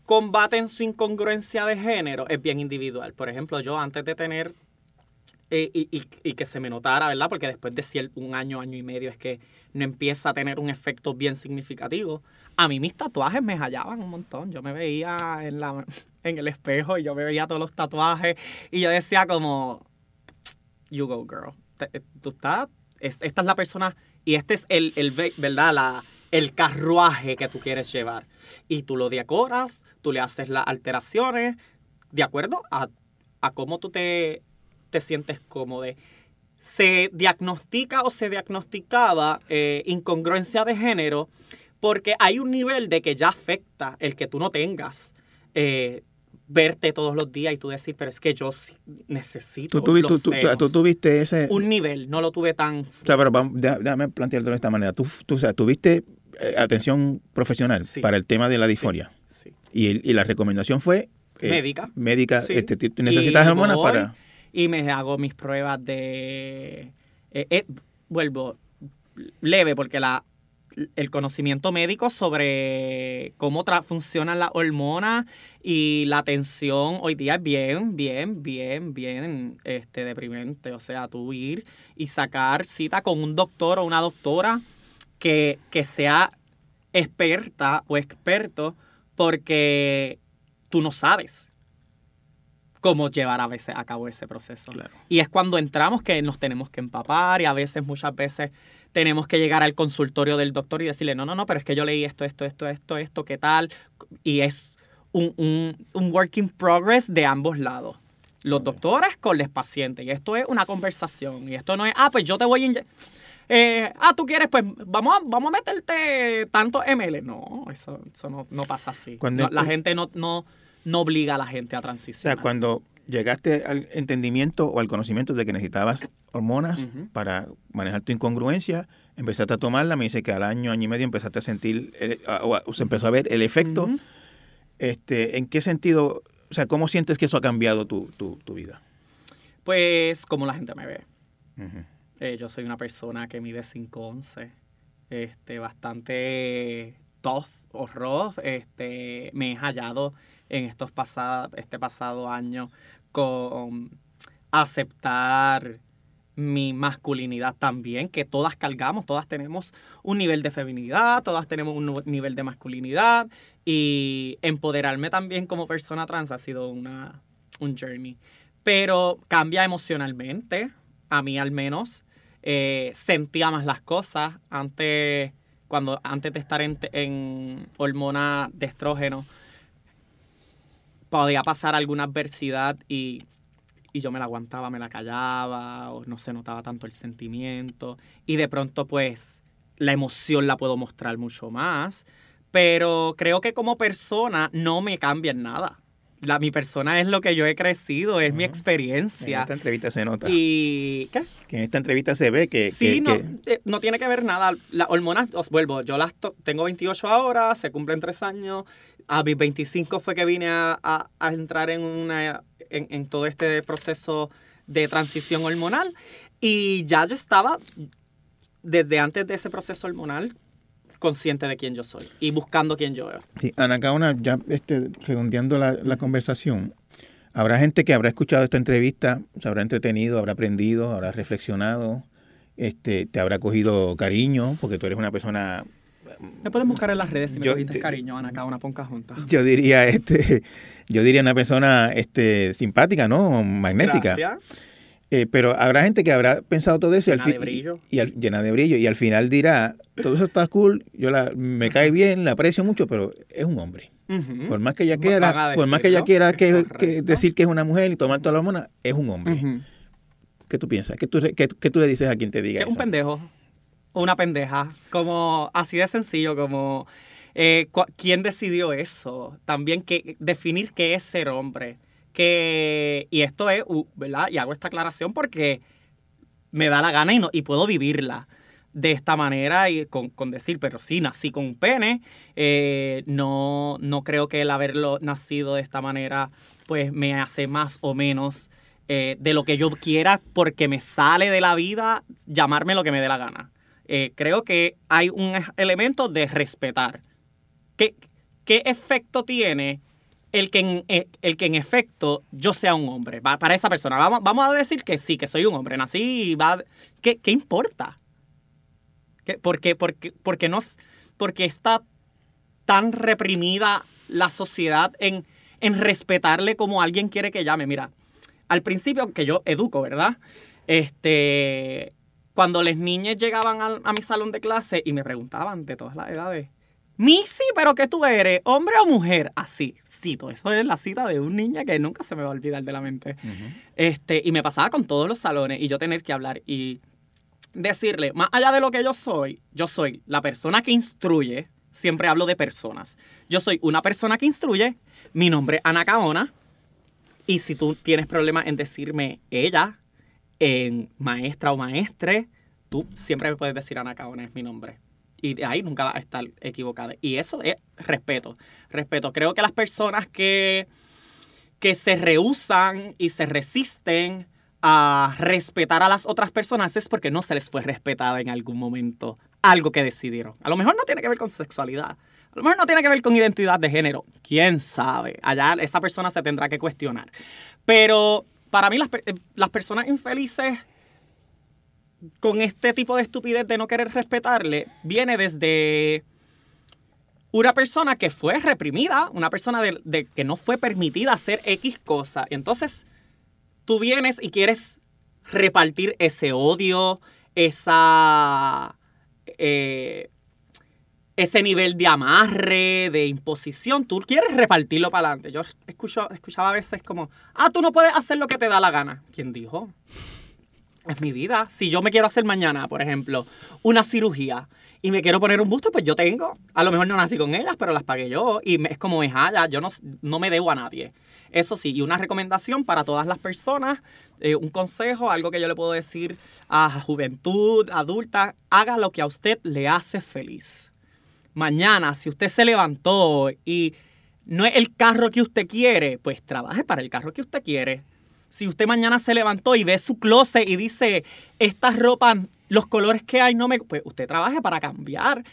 combaten su incongruencia de género es bien individual. Por ejemplo, yo antes de tener eh, y, y- y que se me notara, ¿verdad? Porque después de un año, año y medio es que no empieza a tener un efecto bien significativo. A mí mis tatuajes me hallaban un montón. Yo me veía en, la, en el espejo y yo me veía todos los tatuajes y yo decía como, you go girl. Te- Tú estás, es- esta es la persona y este es el, el ve- ¿verdad? La, el carruaje que tú quieres llevar. Y tú lo decoras, tú le haces las alteraciones de acuerdo a, a cómo tú te, te sientes cómodo. Se diagnostica o se diagnosticaba eh, incongruencia de género porque hay un nivel de que ya afecta el que tú no tengas eh, verte todos los días y tú decir, pero es que yo sí necesito Tú, tuvi- los tú- tú- senos". tú tuviste ese... un nivel, no lo tuve tan... O sea, pero vamos, déjame planteártelo de esta manera. Tú, tú, o sea, tuviste eh, atención profesional Sí. para el tema de la disforia. Sí. Y, y la recomendación fue... eh, Médica. Médica. Sí. Este, necesitas Y hormonas voy para... Y me hago mis pruebas de... eh, vuelvo leve porque la, el conocimiento médico sobre cómo funcionan las hormonas y la atención hoy día es bien, bien, bien, bien este, deprimente. O sea, tú ir y sacar cita con un doctor o una doctora que, que sea experta o experto porque tú no sabes cómo llevar a veces a cabo ese proceso. Claro. Y es cuando entramos que nos tenemos que empapar y a veces, muchas veces, tenemos que llegar al consultorio del doctor y decirle, no, no, no, pero es que yo leí esto, esto, esto, esto, esto, ¿qué tal? Y es un, un, un work in progress de ambos lados. Los doctores con los pacientes. Y esto es una conversación. Y esto no es, ah, pues yo te voy a... eh, ah, tú quieres, pues vamos a, vamos a meterte tanto ml. No, eso, eso no, no pasa así. Cuando- No, la gente no, no, no obliga a la gente a O sea, transicionar. cuando llegaste al entendimiento o al conocimiento de que necesitabas hormonas para manejar tu incongruencia, empezaste a tomarla, me dice que al año, año y medio empezaste a sentir, el- o, o se empezó a ver el efecto. Este, ¿En qué sentido, o sea, cómo sientes que eso ha cambiado tu, tu, tu vida? Pues como la gente me ve. Eh, yo soy una persona que mide 5'11", este, bastante tough o rough. Este, me he hallado en estos pasado, este pasado año con aceptar mi masculinidad también, que todas cargamos, todas tenemos un nivel de feminidad, todas tenemos un nivel de masculinidad y empoderarme también como persona trans ha sido una, un journey. Pero cambia emocionalmente, a mí al menos. Eh, sentía más las cosas antes, cuando, antes de estar en, en hormona de estrógeno. Podía pasar alguna adversidad y y yo me la aguantaba, me la callaba, o no se notaba tanto el sentimiento. Y de pronto, pues, la emoción la puedo mostrar mucho más. Pero creo que como persona no me cambia en nada. La, mi persona es lo que yo he crecido, es mi En experiencia. esta entrevista se nota. Y. ¿Qué? Que en esta entrevista se ve que... Sí, que- no, que- eh, no tiene que ver nada. Las hormonas, os vuelvo, yo las tengo 28 ahora, se cumplen tres años. A mis 25 fue que vine a, a- a entrar en, una, en, en todo este proceso de transición hormonal. Y ya yo estaba, desde antes de ese proceso hormonal, consciente de quién yo soy y buscando quién yo era. Sí, Ana Caona, ya este, redondeando la, la conversación, habrá gente que habrá escuchado esta entrevista, se habrá entretenido, habrá aprendido, habrá reflexionado, este, te habrá cogido cariño, porque tú eres una persona, Me pueden buscar en las redes si me Yo- cogiste cariño, Ana, cada una ponca junta. yo diría, este, yo diría una persona este, simpática, ¿no? Magnética. Gracias. Eh, pero habrá gente que habrá pensado todo eso y al de fin- brillo. Y, al- llena de brillo y al final dirá, todo eso está cool, yo la, me cae bien, la aprecio mucho, pero es un hombre. Por más que ella quiera, a por más que ella quiera que, que decir que es una mujer y tomar toda la hormona, es un hombre. Ujú. ¿Qué tú piensas? ¿Qué tú, qué, qué tú le dices a quien te diga Que es un eso? pendejo una pendeja. Como así de sencillo, como eh, quién decidió eso. También que definir qué es ser hombre. Que, y esto es, ¿verdad? Y hago esta aclaración porque me da la gana y, no, y puedo vivirla de esta manera y con, con decir, pero sí, nací con un pene. eh, no, no creo que el haberlo nacido de esta manera pues me hace más o menos eh, de lo que yo quiera porque me sale de la vida llamarme lo que me dé la gana. Eh, creo que hay un elemento de respetar. ¿Qué, qué efecto tiene el que, en, eh, el que en efecto yo sea un hombre? Pa- Para esa persona, vamos, vamos a decir que sí, que soy un hombre, nací va... ¿Qué, qué importa? ¿Qué- ¿Por qué? Porque, porque, no, porque esta tan reprimida la sociedad en, en respetarle como alguien quiere que llame. Mira, al principio que yo educo, ¿verdad? Este, cuando las niñas llegaban a, a mi salón de clase y me preguntaban de todas las edades, Missy, pero ¿qué tú eres? ¿Hombre o mujer? Así, cito. Eso es la cita de un niño que nunca se me va a olvidar de la mente. este, y me pasaba con todos los salones y yo tener que hablar y decirle, más allá de lo que yo soy, yo soy la persona que instruye. Siempre hablo de personas. Yo soy una persona que instruye. Mi nombre es Ana Caona. Y si tú tienes problemas en decirme ella, en maestra o maestre, tú siempre me puedes decir Ana Caona es mi nombre y ahí nunca va a estar equivocada. Y eso es respeto. Respeto. Creo que las personas que, que se rehusan y se resisten a respetar a las otras personas es porque no se les fue respetada en algún momento algo que decidieron. A lo mejor no tiene que ver con sexualidad. A lo mejor no tiene que ver con identidad de género. ¿Quién sabe? Allá esa persona se tendrá que cuestionar. Pero para mí las, las personas infelices con este tipo de estupidez de no querer respetarle viene desde una persona que fue reprimida, una persona de, que no fue permitida hacer X cosa. Entonces, tú vienes y quieres repartir ese odio, esa, eh, ese nivel de amarre, de imposición. Tú quieres repartirlo para adelante. Yo escucho, escuchaba a veces como, ah, tú no puedes hacer lo que te da la gana. ¿Quién dijo? Es mi vida. Si yo me quiero hacer mañana, por ejemplo, una cirugía y me quiero poner un busto, pues yo tengo. A lo mejor no nací con ellas, pero las pagué yo. Y es como es allá, yo no, no me debo a nadie. Eso sí, y una recomendación para todas las personas, eh, un consejo, algo que yo le puedo decir a juventud, adulta, haga lo que a usted le hace feliz. Mañana, si usted se levantó y no es el carro que usted quiere, pues trabaje para el carro que usted quiere si usted mañana se levantó y ve su closet y dice, estas ropas, los colores que hay no me... Pues usted trabaje para cambiar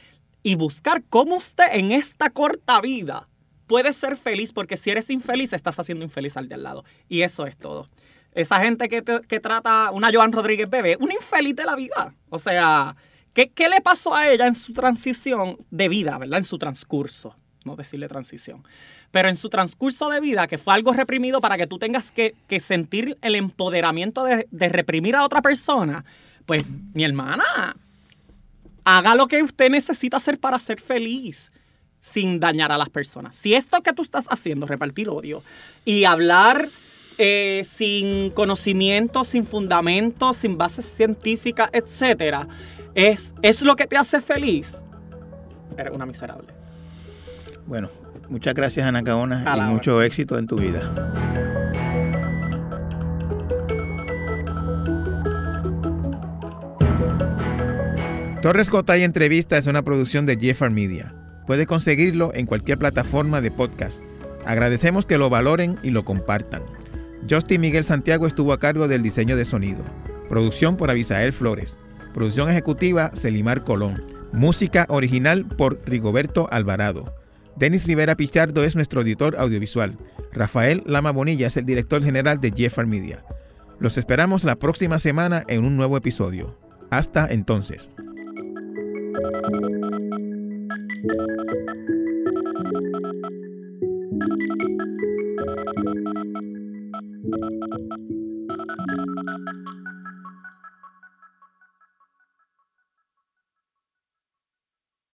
y buscar cómo usted en esta corta vida puede ser feliz, porque si eres infeliz, estás haciendo infeliz al de al lado. Y eso es todo. Esa gente que, trata, una Joan Rodríguez Bebé, una infeliz de la vida. O sea, ¿qué, ¿qué le pasó a ella en su transición de vida, verdad? En su transcurso, no decirle transición pero en su transcurso de vida, que fue algo reprimido para que tú tengas que, sentir el empoderamiento de, reprimir a otra persona, pues mi hermana, haga lo que usted necesita hacer para ser feliz sin dañar a las personas. Si esto que tú estás haciendo, repartir odio y hablar eh, sin conocimiento, sin fundamento, sin bases científicas, etcétera, es, es lo que te hace feliz, eres una miserable. Bueno, Muchas gracias, Ana Caona, y mucho éxito en tu vida. Torres Cotay Entrevista es una producción de Jeffar Media. Puede conseguirlo en cualquier plataforma de podcast. Agradecemos que lo valoren y lo compartan. Justin Miguel Santiago estuvo a cargo del diseño de sonido. Producción por Abisael Flores. Producción ejecutiva Celimar Colón. Música original por Rigoberto Alvarado. Denis Rivera Pichardo es nuestro editor audiovisual. Rafael Lama Bonilla es el director general de Jeffar Media. Los esperamos la próxima semana en un nuevo episodio. Hasta entonces.